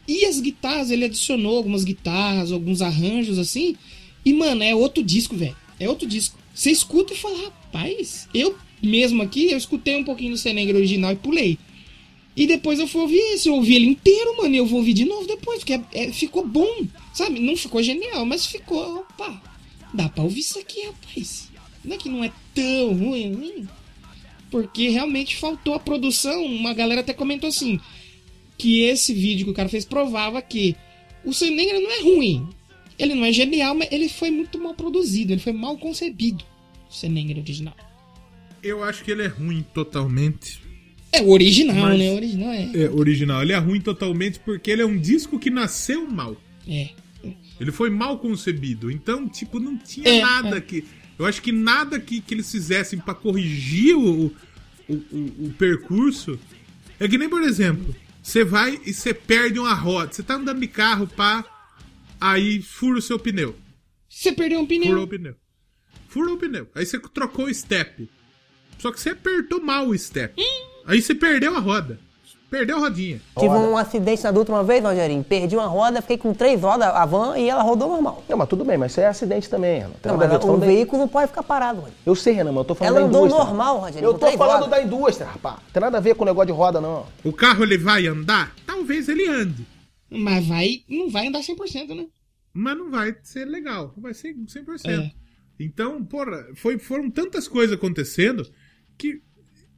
E as guitarras, ele adicionou algumas guitarras, alguns arranjos assim. E, mano, é outro disco, velho. É outro disco. Você escuta e fala, rapaz, eu mesmo aqui, eu escutei um pouquinho do Senegra original e pulei. E depois eu fui ouvir esse, eu ouvi ele inteiro, mano, e eu vou ouvir de novo depois, porque é- é- ficou bom, sabe? Não ficou genial, mas ficou, opa, dá pra ouvir isso aqui, rapaz. Não é que não é tão ruim, ruim. Porque realmente faltou a produção. Uma galera até comentou assim, que esse vídeo que o cara fez provava que o Negra não é ruim. Ele não é genial, mas ele foi muito mal produzido, ele foi mal concebido. O Negra original. Eu acho que ele é ruim totalmente. É o original, Mas- né? O original é. É, original. Ele é ruim totalmente porque ele é um disco que nasceu mal. É. Ele foi mal concebido. Então, tipo, não tinha É, nada é. que. Eu acho que nada que, que eles fizessem pra corrigir o, o, o, o percurso. É que nem, por exemplo, você vai e você perde uma roda. Você tá andando de carro, pá. Aí fura o seu pneu. Você perdeu um Furou pneu. o pneu. Furou o pneu. Aí você trocou o step. Só que você apertou mal o step. Aí você perdeu a roda. Perdeu a rodinha. Tive um acidente na uma vez, Rogerinho. Perdi uma roda, fiquei com três rodas, a van, e ela rodou normal. Não, mas tudo bem, mas isso é acidente também, Renan. Tem Não, nada a ver, mas o veículo não pode ficar parado, mano. Eu sei, Renan, mas eu tô falando Ela da andou indústria. normal, Rogério, Eu tô falando rodas. da indústria, rapaz. Tem nada a ver com o negócio de roda, não. O carro ele vai andar? Talvez ele ande. Mas vai, não vai andar 100%, né? Mas não vai ser legal. Não vai ser 100%. É. Então, porra, foi, foram tantas coisas acontecendo que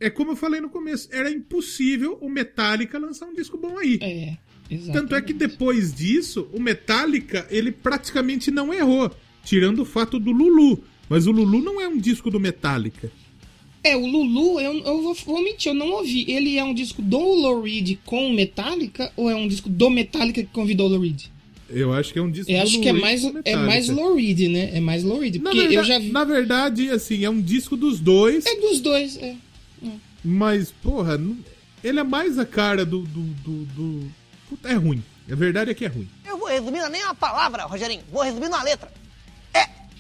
é como eu falei no começo, era impossível o Metallica lançar um disco bom aí. É, exato. Tanto é que depois disso, o Metallica, ele praticamente não errou, tirando o fato do Lulu. Mas o Lulu não é um disco do Metallica. É, o Lulu, eu, eu vou, vou mentir, eu não ouvi. Ele é um disco do Lou Reed com Metallica ou é um disco do Metallica que convidou o Lou Reed? Eu acho que é um disco Eu do acho que é mais, é mais Lou Reed, né? É mais Lou Reed. Na Porque verdade, eu já vi. na verdade, assim, é um disco dos dois, É dos dois, é. Mas, porra, não- ele é mais a cara do. do, do, do- Puta, é ruim. A verdade é que é ruim. Eu vou resumir nem uma palavra, Rogerinho. Vou resumir numa letra.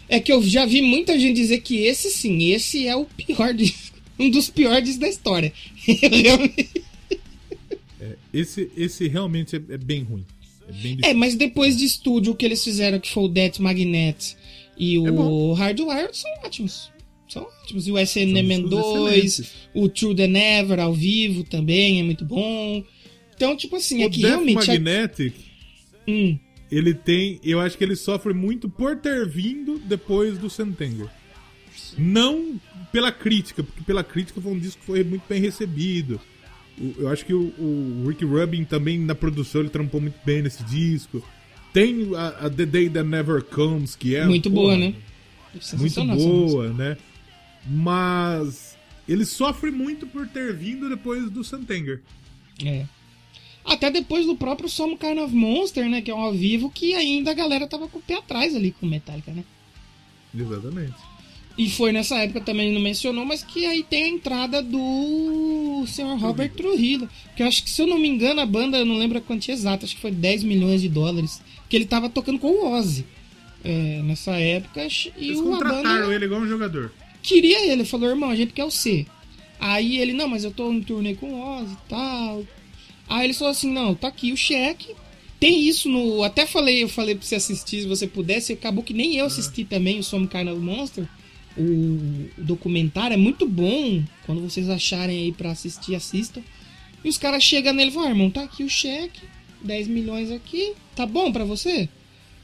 É que eu já vi muita gente dizer que esse sim, esse é o pior disco. Um dos piores da história. Eu realmente- Esse, esse realmente é, é bem ruim. É bem É, mas depois de estúdio, o que eles fizeram, que foi o Death Magnet e É o. Hardwire, são ótimos. São ótimos. E o SNM discos 2, excelentes. o True the Never ao vivo também é muito bom. Então, tipo assim, é o que Death realmente. é- Magnetic, Hum, ele tem. Eu acho que ele sofre muito por ter vindo depois do Sentenger. Não pela crítica, porque pela crítica foi um disco que foi muito bem recebido. Eu acho que o, o Rick Rubin também na produção ele trampou muito bem nesse disco. Tem a, a The Day That Never Comes, que é muito porra, boa, né? Muito boa, né? Mas ele sofre muito por ter vindo depois do Sentenger. É. Até depois do próprio Some Kind of Monster, né? Que é um ao vivo, que ainda a galera tava com o pé atrás ali com o Metallica, né? Exatamente. E foi nessa época também, não mencionou, mas que aí tem a entrada do Sr. Robert Trujillo. Que eu acho que, se eu não me engano, a banda, eu não lembro a quantia exata, acho que foi 10 milhões de dólares. Que ele tava tocando com o Ozzy. é, nessa época. E Eles contrataram banda ele igual um jogador. Queria ele. Falou, irmão, a gente quer o C. Aí ele, não, mas eu tô em turnê com o Ozzy e tal. Aí ele falou assim, não, tá aqui o cheque. Tem isso no. Até falei, eu falei pra você assistir se você pudesse. Acabou que nem eu assisti também o Some of Monster. O, o documentário é muito bom. Quando vocês acharem aí pra assistir, assistam. E os caras chegam nele e falam, ah, irmão, tá aqui o cheque. 10 milhões aqui. Tá bom pra você?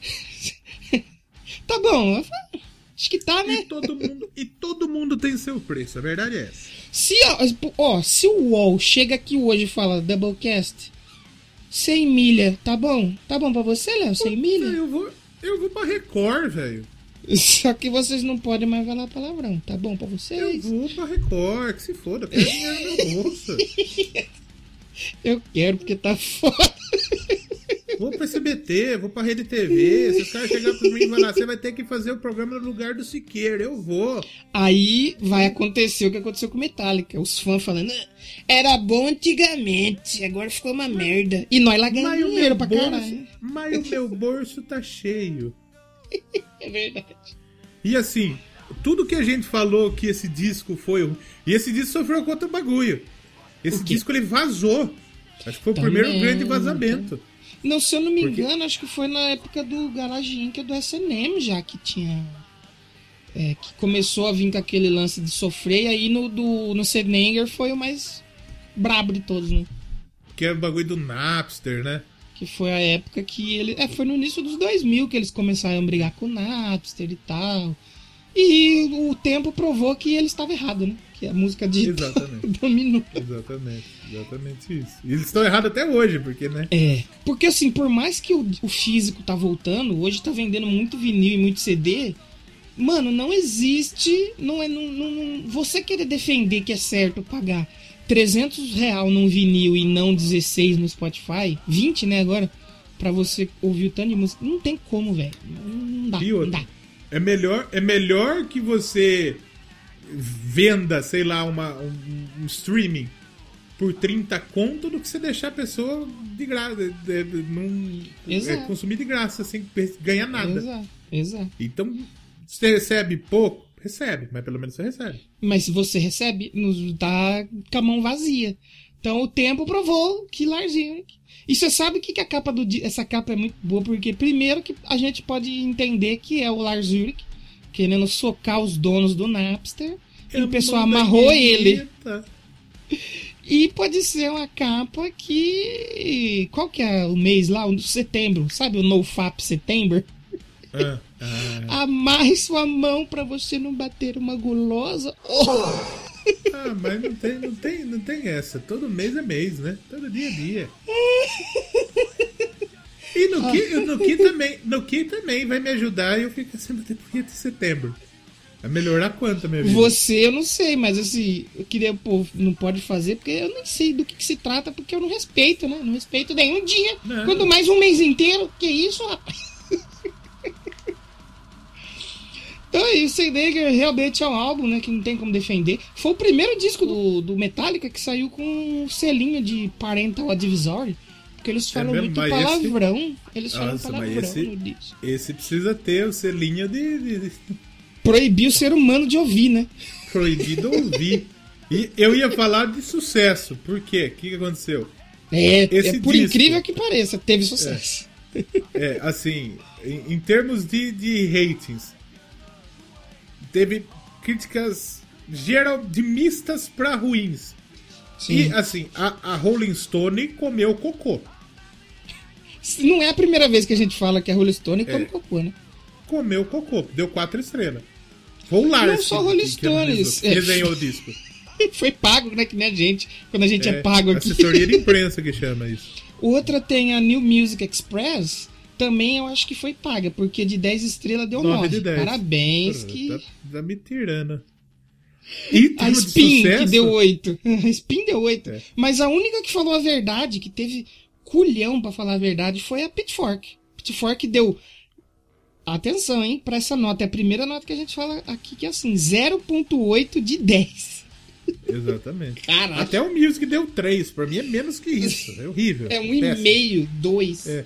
tá bom. Eu falei, Acho que tá, né? E todo mundo, e todo mundo tem seu preço, a verdade é essa. Se, ó, ó, se o UOL chega aqui hoje e fala Doublecast, 100 milha, tá bom? Tá bom pra você, Léo? 100 milha? Eu vou, eu vou pra Record, velho. Só que vocês não podem mais falar palavrão, tá bom pra Eu vocês? vou pra Record, que se foda, eu quero dinheiro no meu bolso. Eu quero, porque tá foda. Vou pra SBT, vou pra Rede TV. Se os caras chegarem pra mim e falar, você vai ter que fazer o programa no lugar do Siqueira, eu vou. Aí vai acontecer o que aconteceu com Metallica. Os fãs falando, "Ah, era bom antigamente, agora ficou uma merda. E nós lá ganhamos Mas o dinheiro pra bolso, caralho. mas o meu bolso tá cheio. É verdade. E assim, tudo que a gente falou que esse disco foi. E esse disco sofreu com outro bagulho. Esse O disco ele vazou. Acho que foi o Também, primeiro grande vazamento. Não, se eu não me Porque- engano, acho que foi na época do Garage Inc. do SNM já que tinha. é, que começou a vir com aquele lance de sofrer, e aí no, do, no Senenger foi o mais brabo de todos, né? Que é o bagulho do Napster, né? Que foi a época que ele. É, foi no início dos 2000 que eles começaram a brigar com o Napster e tal. E o tempo provou que ele estava errado, né? Que a música digital Exatamente. dominou. Exatamente, exatamente isso. E eles estão errados até hoje, porque, né? É. Porque assim, por mais que o, o físico tá voltando, hoje tá vendendo muito vinil e muito CD. Mano, não existe. Não é. Não, não- não- você querer defender que é certo pagar 300 real num vinil e não 16 no Spotify, 20, né, agora, pra você ouvir o tanto de música. Não tem como, velho. Não, dá. Não dá. é melhor, é melhor que você venda, sei lá, uma, um, um streaming por 30 conto do que você deixar a pessoa de graça, não, é, consumir de graça, sem ganhar nada. Exato, exato. Então, você recebe pouco? Recebe, mas pelo menos você recebe. Mas se você recebe, nos dá com a mão vazia. Então o tempo provou que Larzinho. E você sabe que, que a capa do essa capa é muito boa, porque primeiro que a gente pode entender que é o Lars Ulrich querendo socar os donos do Napster. E o pessoal amarrou ele. E pode ser uma capa que. Qual que é o mês lá? O setembro, sabe? O NoFap setembro. Ah, ah, Amarre sua mão pra você não bater uma gulosa. Oh! Ah, mas não tem, não, tem, não tem essa. Todo mês é mês, né? Todo dia é dia. E no que, no que também, no que também vai me ajudar e eu fico assim depois de setembro. Vai melhorar quanto a minha vida? Você eu não sei, mas assim, eu queria, pô, não pode fazer porque eu nem sei do que, que se trata, porque eu não respeito, né? Não respeito nenhum dia. Não. Quanto mais um mês inteiro, que isso, rapaz? Então é isso, Nigger realmente é um álbum, né, que não tem como defender. Foi o primeiro disco do, do Metallica que saiu com um selinho de Parental Advisory. Porque eles falam mesmo? muito palavrão. Eles falam Nossa, mas palavrão esse- no disco. Esse precisa ter o selinho de, de- Proibir o ser humano de ouvir, né? proibido ouvir. E eu ia falar de sucesso. Por quê? O que, aconteceu? É, Esse é por disco. incrível que pareça, teve sucesso. É, assim, em, em termos de, de ratings, teve críticas geral de mistas pra ruins. E assim, a, a Rolling Stone comeu cocô. Não é a primeira vez que a gente fala que a Rolling Stone come É. cocô, né? Comeu cocô, deu quatro estrelas. Foi o Lars Não só que- Rolling Stones, é. desenhou o disco. Foi pago, né? Que nem a gente, quando a gente é, pago aqui. Assessoria de imprensa que chama isso. Outra tem a New Music Express, também eu acho que foi paga, porque de 10 estrelas deu 9 9. de 10. Parabéns, Pô, que... Tá, tá me tirando. E A de Spin, sucesso, que deu 8. A Spin deu 8. É. Mas a única que falou a verdade, que teve culhão pra falar a verdade, foi a Pitchfork. Pitchfork deu. Atenção, hein, pra essa nota. É a primeira nota que a gente fala aqui, que é assim: 0,8 de 10. Exatamente. Caraca. Até o Music deu 3. Pra mim é menos que isso. É horrível. É um e meio, 2. É.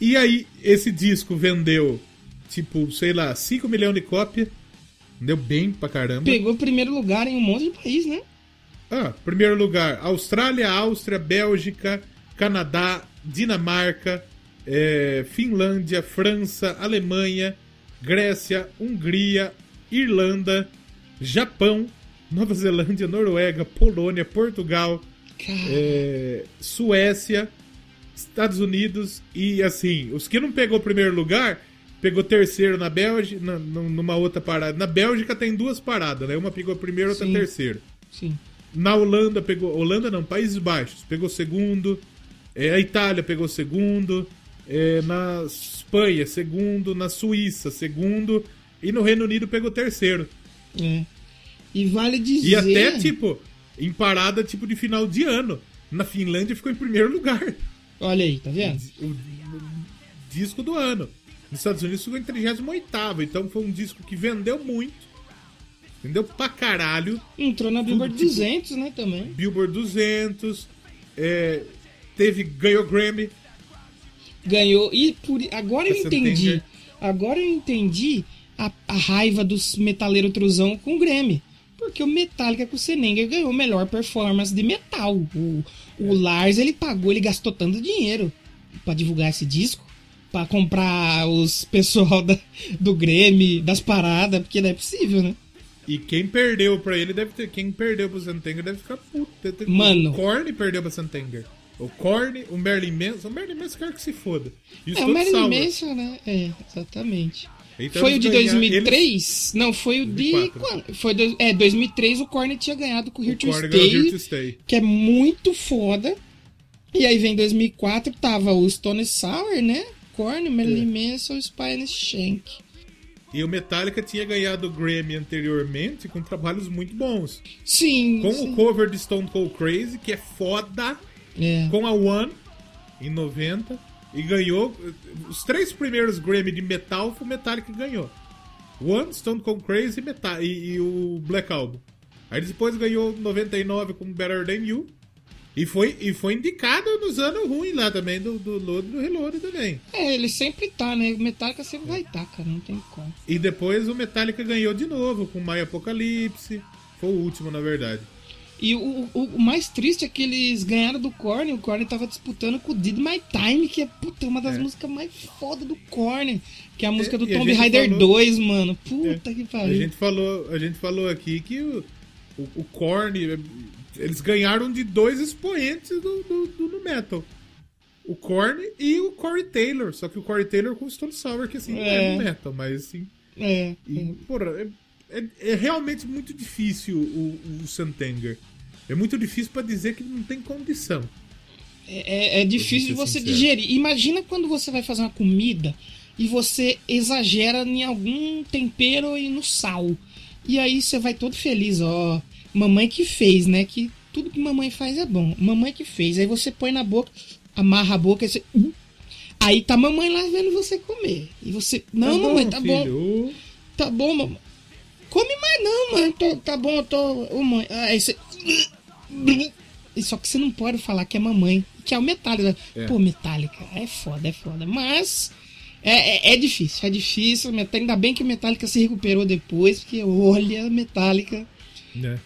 E aí, esse disco vendeu, tipo, sei lá, 5 milhões de cópias. Vendeu bem pra caramba. Pegou primeiro lugar em um monte de país, né? Ah, primeiro lugar, Austrália, Áustria, Bélgica, Canadá, Dinamarca, eh, Finlândia, França, Alemanha, Grécia, Hungria, Irlanda, Japão, Nova Zelândia, Noruega, Polônia, Portugal, eh, Suécia, Estados Unidos e assim, os que não pegou primeiro lugar, pegou terceiro na Bélgica, na- numa outra parada. Na Bélgica tem duas paradas, né? Uma pegou primeiro, outra Sim. terceiro. sim. Na Holanda pegou. Holanda não, Países Baixos. Pegou segundo. É, a Itália pegou segundo. É, na Espanha, segundo. Na Suíça, segundo. E no Reino Unido pegou terceiro. É. E vale dizer. E até, tipo, em parada tipo de final de ano. Na Finlândia ficou em primeiro lugar. Olha aí, tá vendo? O, o disco do ano. Nos Estados Unidos ficou em 38. Então foi um disco que vendeu muito. Vendeu pra caralho. Entrou na Billboard tipo- 200, né, também. Billboard 200. é, teve ganhou Grammy. Ganhou. E por... agora eu Você entendi. entende? Agora eu entendi a, a raiva dos metaleiros truzão com o Grammy. Porque o Metallica com o Senenger ganhou melhor performance de metal. O, o Lars, ele pagou, ele gastou tanto dinheiro pra divulgar esse disco. Pra comprar os pessoal da, do Grammy, das paradas, porque não é possível, né? E quem perdeu pra ele deve ter. Quem perdeu pro Santenger deve ficar puto. Deve ter- Mano. O Korn perdeu pra Santenger. O Korn, o Merlin Manson. O Merlin Manson quer que se foda. E É, o Sour. Manson, né? É, exatamente. Então foi o eles de ganharam- 2003? Não, foi o de. 2004. quando? Foi do, é, 2003 o Korn tinha ganhado com o Here O to ganhou Here Stay, to Stay. que é muito foda. E aí vem 2004, tava o Stone Sour, né? Korn, Marilyn É. Manson e Spine Shank. E o Metallica tinha ganhado o Grammy anteriormente com trabalhos muito bons. Sim. Com sim. o cover de Stone Cold Crazy, que é foda. É. com a One em 90 e ganhou os três primeiros Grammy de metal foi o Metallica que ganhou. One, Stone Cold Crazy metal, e, e o Black Album. Aí depois ganhou 99 com Better Than You. E foi, e foi indicado nos anos ruins lá também, do, do Load do Reload também. É, ele sempre tá, né? O Metallica sempre vai tá, cara, não tem como. E depois o Metallica ganhou de novo com My Apocalypse. Foi o último, na verdade. E o, o, o mais triste é que eles ganharam do Korn, o Korn tava disputando com o Did My Time, que é puta, uma das É. músicas mais foda do Korn, que é a música do e a Tomb Raider falou- 2, mano. Puta que A pariu. gente falou, a gente falou aqui que o, o, o Korn, eles ganharam de dois expoentes do, do, do no metal. O Korn e o Corey Taylor. Só que o Corey Taylor com o Stone Sour, que assim, é É. no metal, mas assim. É, E, porra, é- é, é realmente muito difícil o, o Santenger. É muito difícil pra dizer que não tem condição. É, é- é difícil você sincero. digerir. Imagina quando você vai fazer uma comida e você exagera em algum tempero e no sal. E aí você vai todo feliz, ó. Mamãe que fez, né? Que tudo que mamãe faz é bom. Mamãe que fez. Aí você põe na boca, amarra a boca e você. "Hum". Aí tá mamãe lá vendo você comer. E você. Não, bom, mamãe, tá bom. filho. Tá bom, mamãe. Come mais não, mãe. Tô- tá bom, eu tô. Ô, mãe. Aí você. Só que você não pode falar que é mamãe, que é o Metallica. É. Pô, Metallica, é foda, é foda. Mas é, é, é difícil, é difícil. Ainda bem que o Metallica se recuperou depois, porque olha, Metallica Né?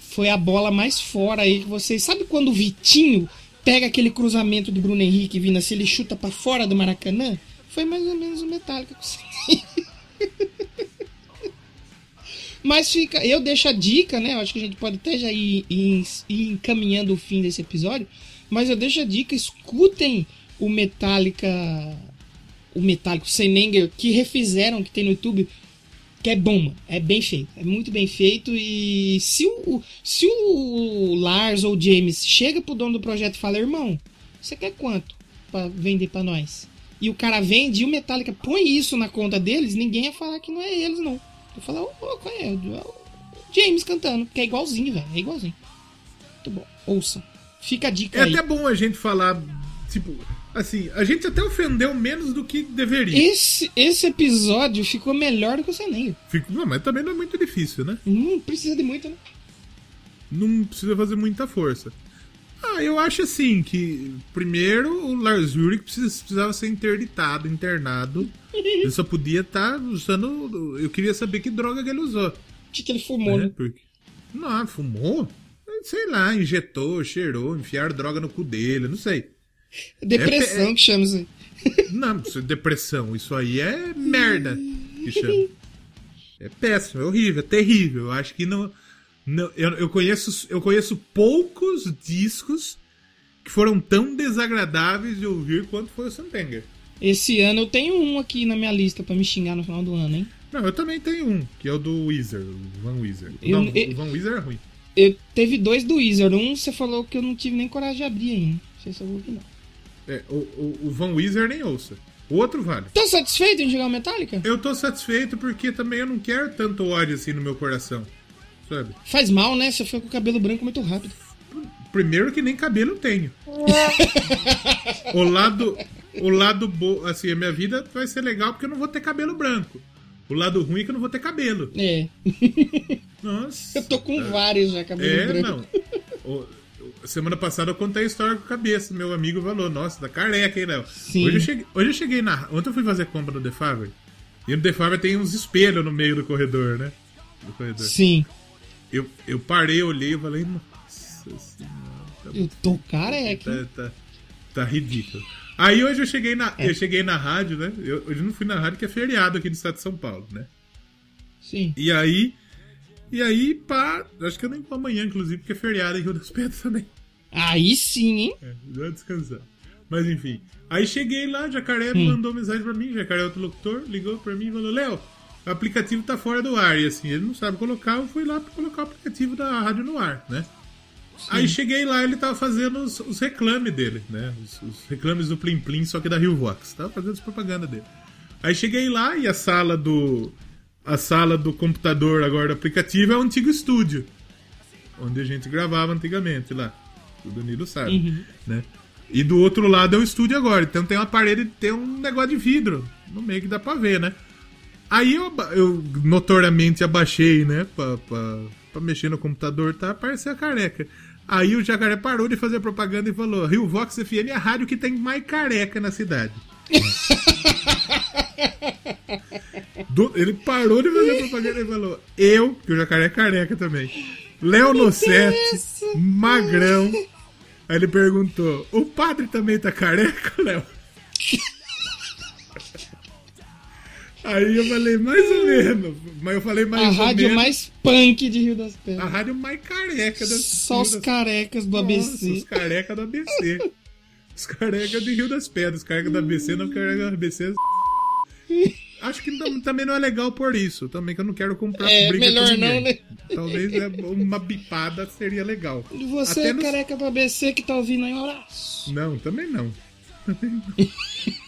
foi a bola mais fora aí que vocês. Sabe quando o Vitinho pega aquele cruzamento do Bruno Henrique vindo assim, ele chuta pra fora do Maracanã? Foi mais ou menos o Metallica com isso aí. Mas fica, eu deixo a dica, né? Acho que a gente pode até já ir, ir- ir encaminhando o fim desse episódio. Mas eu deixo a dica, escutem o Metallica. O Metallica, o Senenger, que refizeram, que tem no YouTube. Que é bom, mano. É bem feito. É muito bem feito. E se o, se o Lars ou o James chega pro dono do projeto e fala, irmão, você quer quanto pra vender pra nós? E o cara vende e o Metallica põe isso na conta deles, ninguém ia falar que não é eles, não. Eu ô, ô, qual é? É o James cantando, que é igualzinho, velho. É igualzinho. Muito bom. Ouçam. Fica a dica É aí. até bom a gente falar, tipo, assim, a gente até ofendeu menos do que deveria. Esse, esse episódio ficou melhor do que o Seneio. Fico- Não, mas também não é muito difícil, né? Não precisa de muito, né? Não precisa fazer muita força. Ah, eu acho assim que primeiro o Lars Ulrich precisa- precisava ser interditado, internado. Ele só podia estar usando. Eu queria saber que droga que ele usou. O que, que ele fumou, né? né? Porque... Não, fumou? Sei lá, injetou, cheirou, enfiaram droga no cu dele, não sei. Depressão É- que chama isso aí. Não, isso é depressão, isso aí é merda que chama. É péssimo, é horrível, é terrível. Eu acho que não. Não eu, eu, conheço, eu conheço poucos discos que foram tão desagradáveis de ouvir quanto foi o Santenger. Esse ano eu tenho um aqui na minha lista pra me xingar no final do ano, hein? Não, eu também tenho um, que é o do Weezer, o Van Weezer. Eu- não, eu- o Van Weezer é ruim. Eu teve dois do Wizard. Um você falou que eu não tive nem coragem de abrir ainda. Não sei se eu vou ouvir, não. É, o, o, o Van Weezer nem ouça. O outro vale. Tá satisfeito em jogar o Metallica? Eu tô satisfeito porque também eu não quero tanto ódio assim no meu coração. Sabe? Faz mal, né? Você foi com o cabelo branco muito rápido. Primeiro que nem cabelo eu tenho. o lado, o lado bo... assim, a minha vida vai ser legal porque eu não vou ter cabelo branco. O lado ruim é que eu não vou ter cabelo. É. Nossa. Eu tô com vários já, cabelo É, branco. não. O- o- semana passada eu contei a história com a cabeça. Meu amigo falou, nossa, tá careca, hein, Léo? Sim. Hoje eu, cheguei, hoje eu cheguei na. Ontem eu fui fazer compra no The Faber. E no The Faber tem uns espelhos no meio do corredor, né? Do corredor. Sim. Eu, eu parei, olhei e falei, nossa senhora. tá Eu tô careca. Tá, tá, tá ridículo. Aí hoje eu cheguei na, É. eu cheguei na rádio, né? Eu, hoje eu não fui na rádio que é feriado aqui no estado de São Paulo, né? Sim. E aí. E aí, pá. Acho que eu nem vou amanhã, inclusive, porque é feriado em Rio das Pedras também. Aí sim, hein? É, dá descansar. Mas enfim. Aí cheguei lá, Jacaré Hum. mandou mensagem pra mim, Jacaré é outro locutor, ligou pra mim e falou, Léo, o aplicativo tá fora do ar. E assim, ele não sabe colocar, eu fui lá pra colocar o aplicativo da rádio no ar, né? Aí cheguei lá, ele tava fazendo os, os reclames dele, né? Os, os reclames do Plim Plim, só que da Rio Vox. Tava fazendo as propaganda dele. Aí cheguei lá e a sala do. A sala do computador agora do aplicativo é o antigo estúdio. Onde a gente gravava antigamente lá. O Danilo sabe, né? E do outro lado é o estúdio agora. Então tem uma parede, tem um negócio de vidro no meio que dá pra ver, né? Aí eu, eu notoriamente abaixei, né? Pra, pra, pra mexer no computador, tá? Apareceu a careca. Aí o jacaré parou de fazer propaganda e falou: Rio Vox FM é a rádio que tem mais careca na cidade. Do- ele parou de fazer propaganda e falou: Eu, que o jacaré é careca também. Léo Nossetti, magrão. Aí ele perguntou: O padre também tá careca, Léo? Aí eu falei, mais ou menos. Mas eu falei mais A ou rádio menos. mais punk de Rio das A Pedras. rádio mais careca da Só os das- carecas do Nossa, ABC. os careca do ABC. Os careca de Rio das Pedras. Os careca do ABC não careca do ABC. Acho que tam- também não é legal por isso. Também que eu não quero comprar É, briga melhor não, né? Talvez é, uma bipada seria legal. E você, Até nos- careca do ABC, que tá ouvindo aí, abraço. Não, também não. Também não.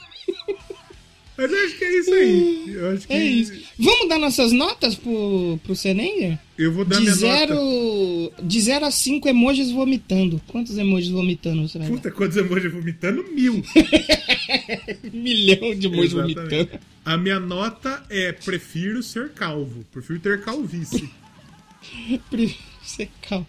Mas eu acho que é isso aí. Eu acho que É isso. Vamos dar nossas notas pro, pro Senenger? eu vou dar De minha zero, nota. de zero a 5 emojis vomitando. Quantos emojis vomitando você vai dar? Puta, quantos emojis vomitando? Mil. Milhão de emojis Exatamente. vomitando. A minha nota é prefiro ser calvo. Prefiro ter calvície. Você calma.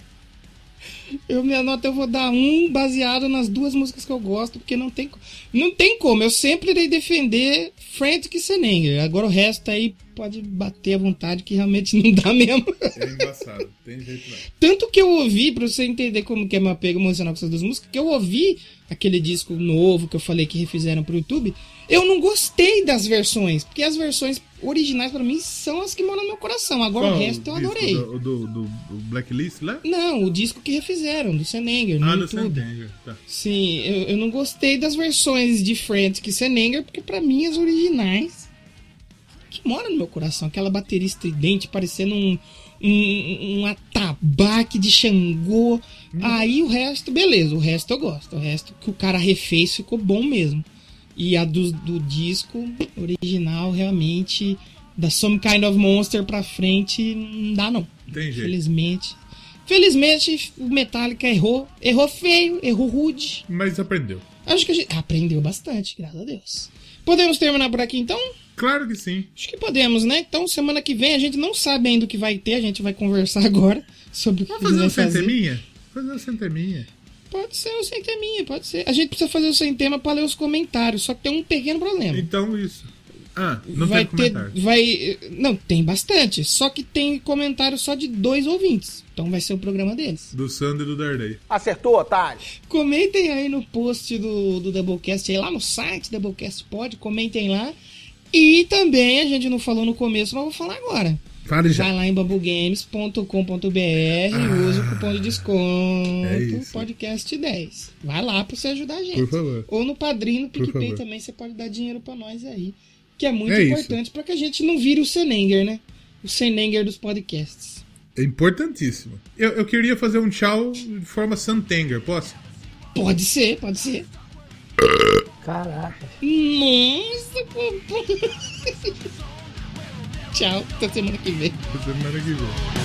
Eu, minha nota eu vou dar um baseado nas duas músicas que eu gosto, porque não tem, não tem como. Eu sempre irei defender Frantic Senenger. Agora o resto aí pode bater à vontade, que realmente não dá mesmo. É embaçado. Tem jeito não. Tanto que eu ouvi, pra você entender como que é meu apego emocional com essas duas músicas, que eu ouvi aquele disco novo que eu falei que refizeram pro YouTube, eu não gostei das versões, porque as versões originais pra mim são as que moram no meu coração. Agora Qual o resto eu adorei. Do, do, do- do Blacklist lá? Não, o disco que refizeram, do Senenger, Ah, do. Santanger. Tá. Sim, eu, eu não gostei das versões de Frantic Senenger, porque pra mim as originais que moram no meu coração, aquela bateria estridente parecendo um, um, um atabaque de Xangô. Aí o resto, beleza, o resto eu gosto. O resto que o cara refez ficou bom mesmo. E a do, do disco original, realmente, da Some Kind of Monster pra frente, não dá não. Tem jeito. Felizmente. Felizmente, o Metallica errou. Errou feio, errou rude. Mas aprendeu. Acho que a gente aprendeu bastante, graças a Deus. Podemos terminar por aqui então? Claro que sim. Acho que podemos, né? Então, semana que vem a gente não sabe ainda o que vai ter, a gente vai conversar agora sobre o que Vamos a fazer um vai fazer. centeminha? Fazer um centeminha. Pode ser o sem teminha, pode ser. A gente precisa fazer o sem tema pra ler os comentários, só que tem um pequeno problema. Então isso. Ah, não vai tem ter, comentário. vai, não, tem bastante, só que tem comentário só de dois ouvintes. Então vai ser o programa deles. Do Sandro e do Darley. Acertou, otário? Comentem aí no post do, do Doublecast, aí lá no site Doublecast Pod, comentem lá. E também, a gente não falou no começo, mas vou falar agora. Fale já. Vai lá em bambugames.com.br e usa o cupom de desconto é podcast 10. Vai lá pra você ajudar a gente. Por favor. Ou no Padrinho, no PicPay também, você pode dar dinheiro pra nós aí. Que é muito É importante pra que a gente não vire o Senenger, né? O Senenger dos podcasts. É importantíssimo. Eu, eu queria fazer um tchau de forma Santenger, posso? Pode ser, pode ser. Caraca. Nossa, pô. pô. Tchau, até semana que vem. Semana que vem.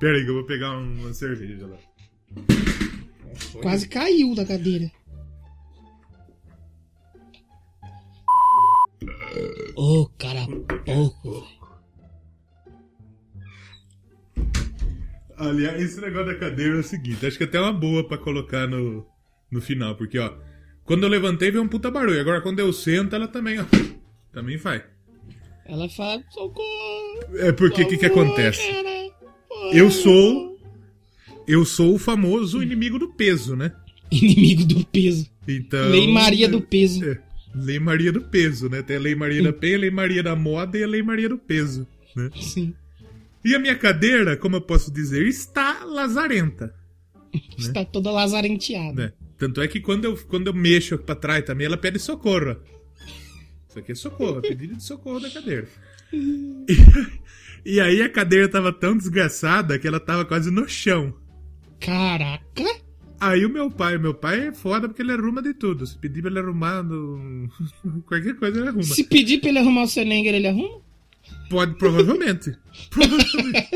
Pera aí que eu vou pegar um- uma cerveja lá. Quase caiu da cadeira. Ô, cara pouco. Aliás, esse negócio da cadeira é o seguinte, acho que até é uma boa pra colocar no, no final, porque ó, quando eu levantei veio um puta barulho, agora quando eu sento ela também, ó, também faz. Ela fala, socorro. É porque o que que acontece? cara. Eu sou eu sou o famoso inimigo do peso, né? Inimigo do peso. Então, Lei Maria do peso. É, Lei Maria do peso, né? Tem a Lei Maria da Penha, a Lei Maria da moda e a Lei Maria do peso, né? Sim. E a minha cadeira, como eu posso dizer, está lazarenta. Está toda lazarenteada. né? Tanto é que quando eu, quando eu mexo pra trás também, ela pede socorro. Isso aqui é socorro, é pedido de socorro da cadeira. E, e aí a cadeira tava tão desgraçada que ela tava quase no chão. Caraca. Aí o meu pai, meu pai é foda porque ele arruma de tudo. Se pedir pra ele arrumar no... qualquer coisa, ele arruma. Se pedir pra ele arrumar o Senenger, ele arruma? Pode, provavelmente. provavelmente.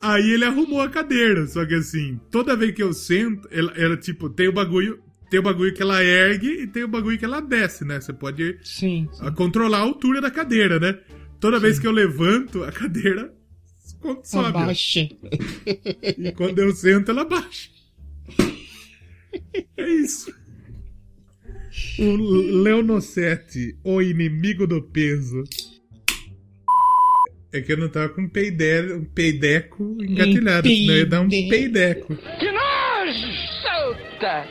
Aí ele arrumou a cadeira, só que assim, toda vez que eu sento, ela, ela, tipo, tem o bagulho, tem o bagulho que ela ergue e tem o bagulho que ela desce, né? Você pode Sim. a controlar a altura da cadeira, né? Toda vez que eu levanto, a cadeira sobe. Abaixa. E quando eu sento, ela baixa. É isso. O Leonossete, o inimigo do peso. É que eu não tava com um, peide... um peideco engatilhado, senão eu ia dar um peide- peideco. Que nojo! Solta!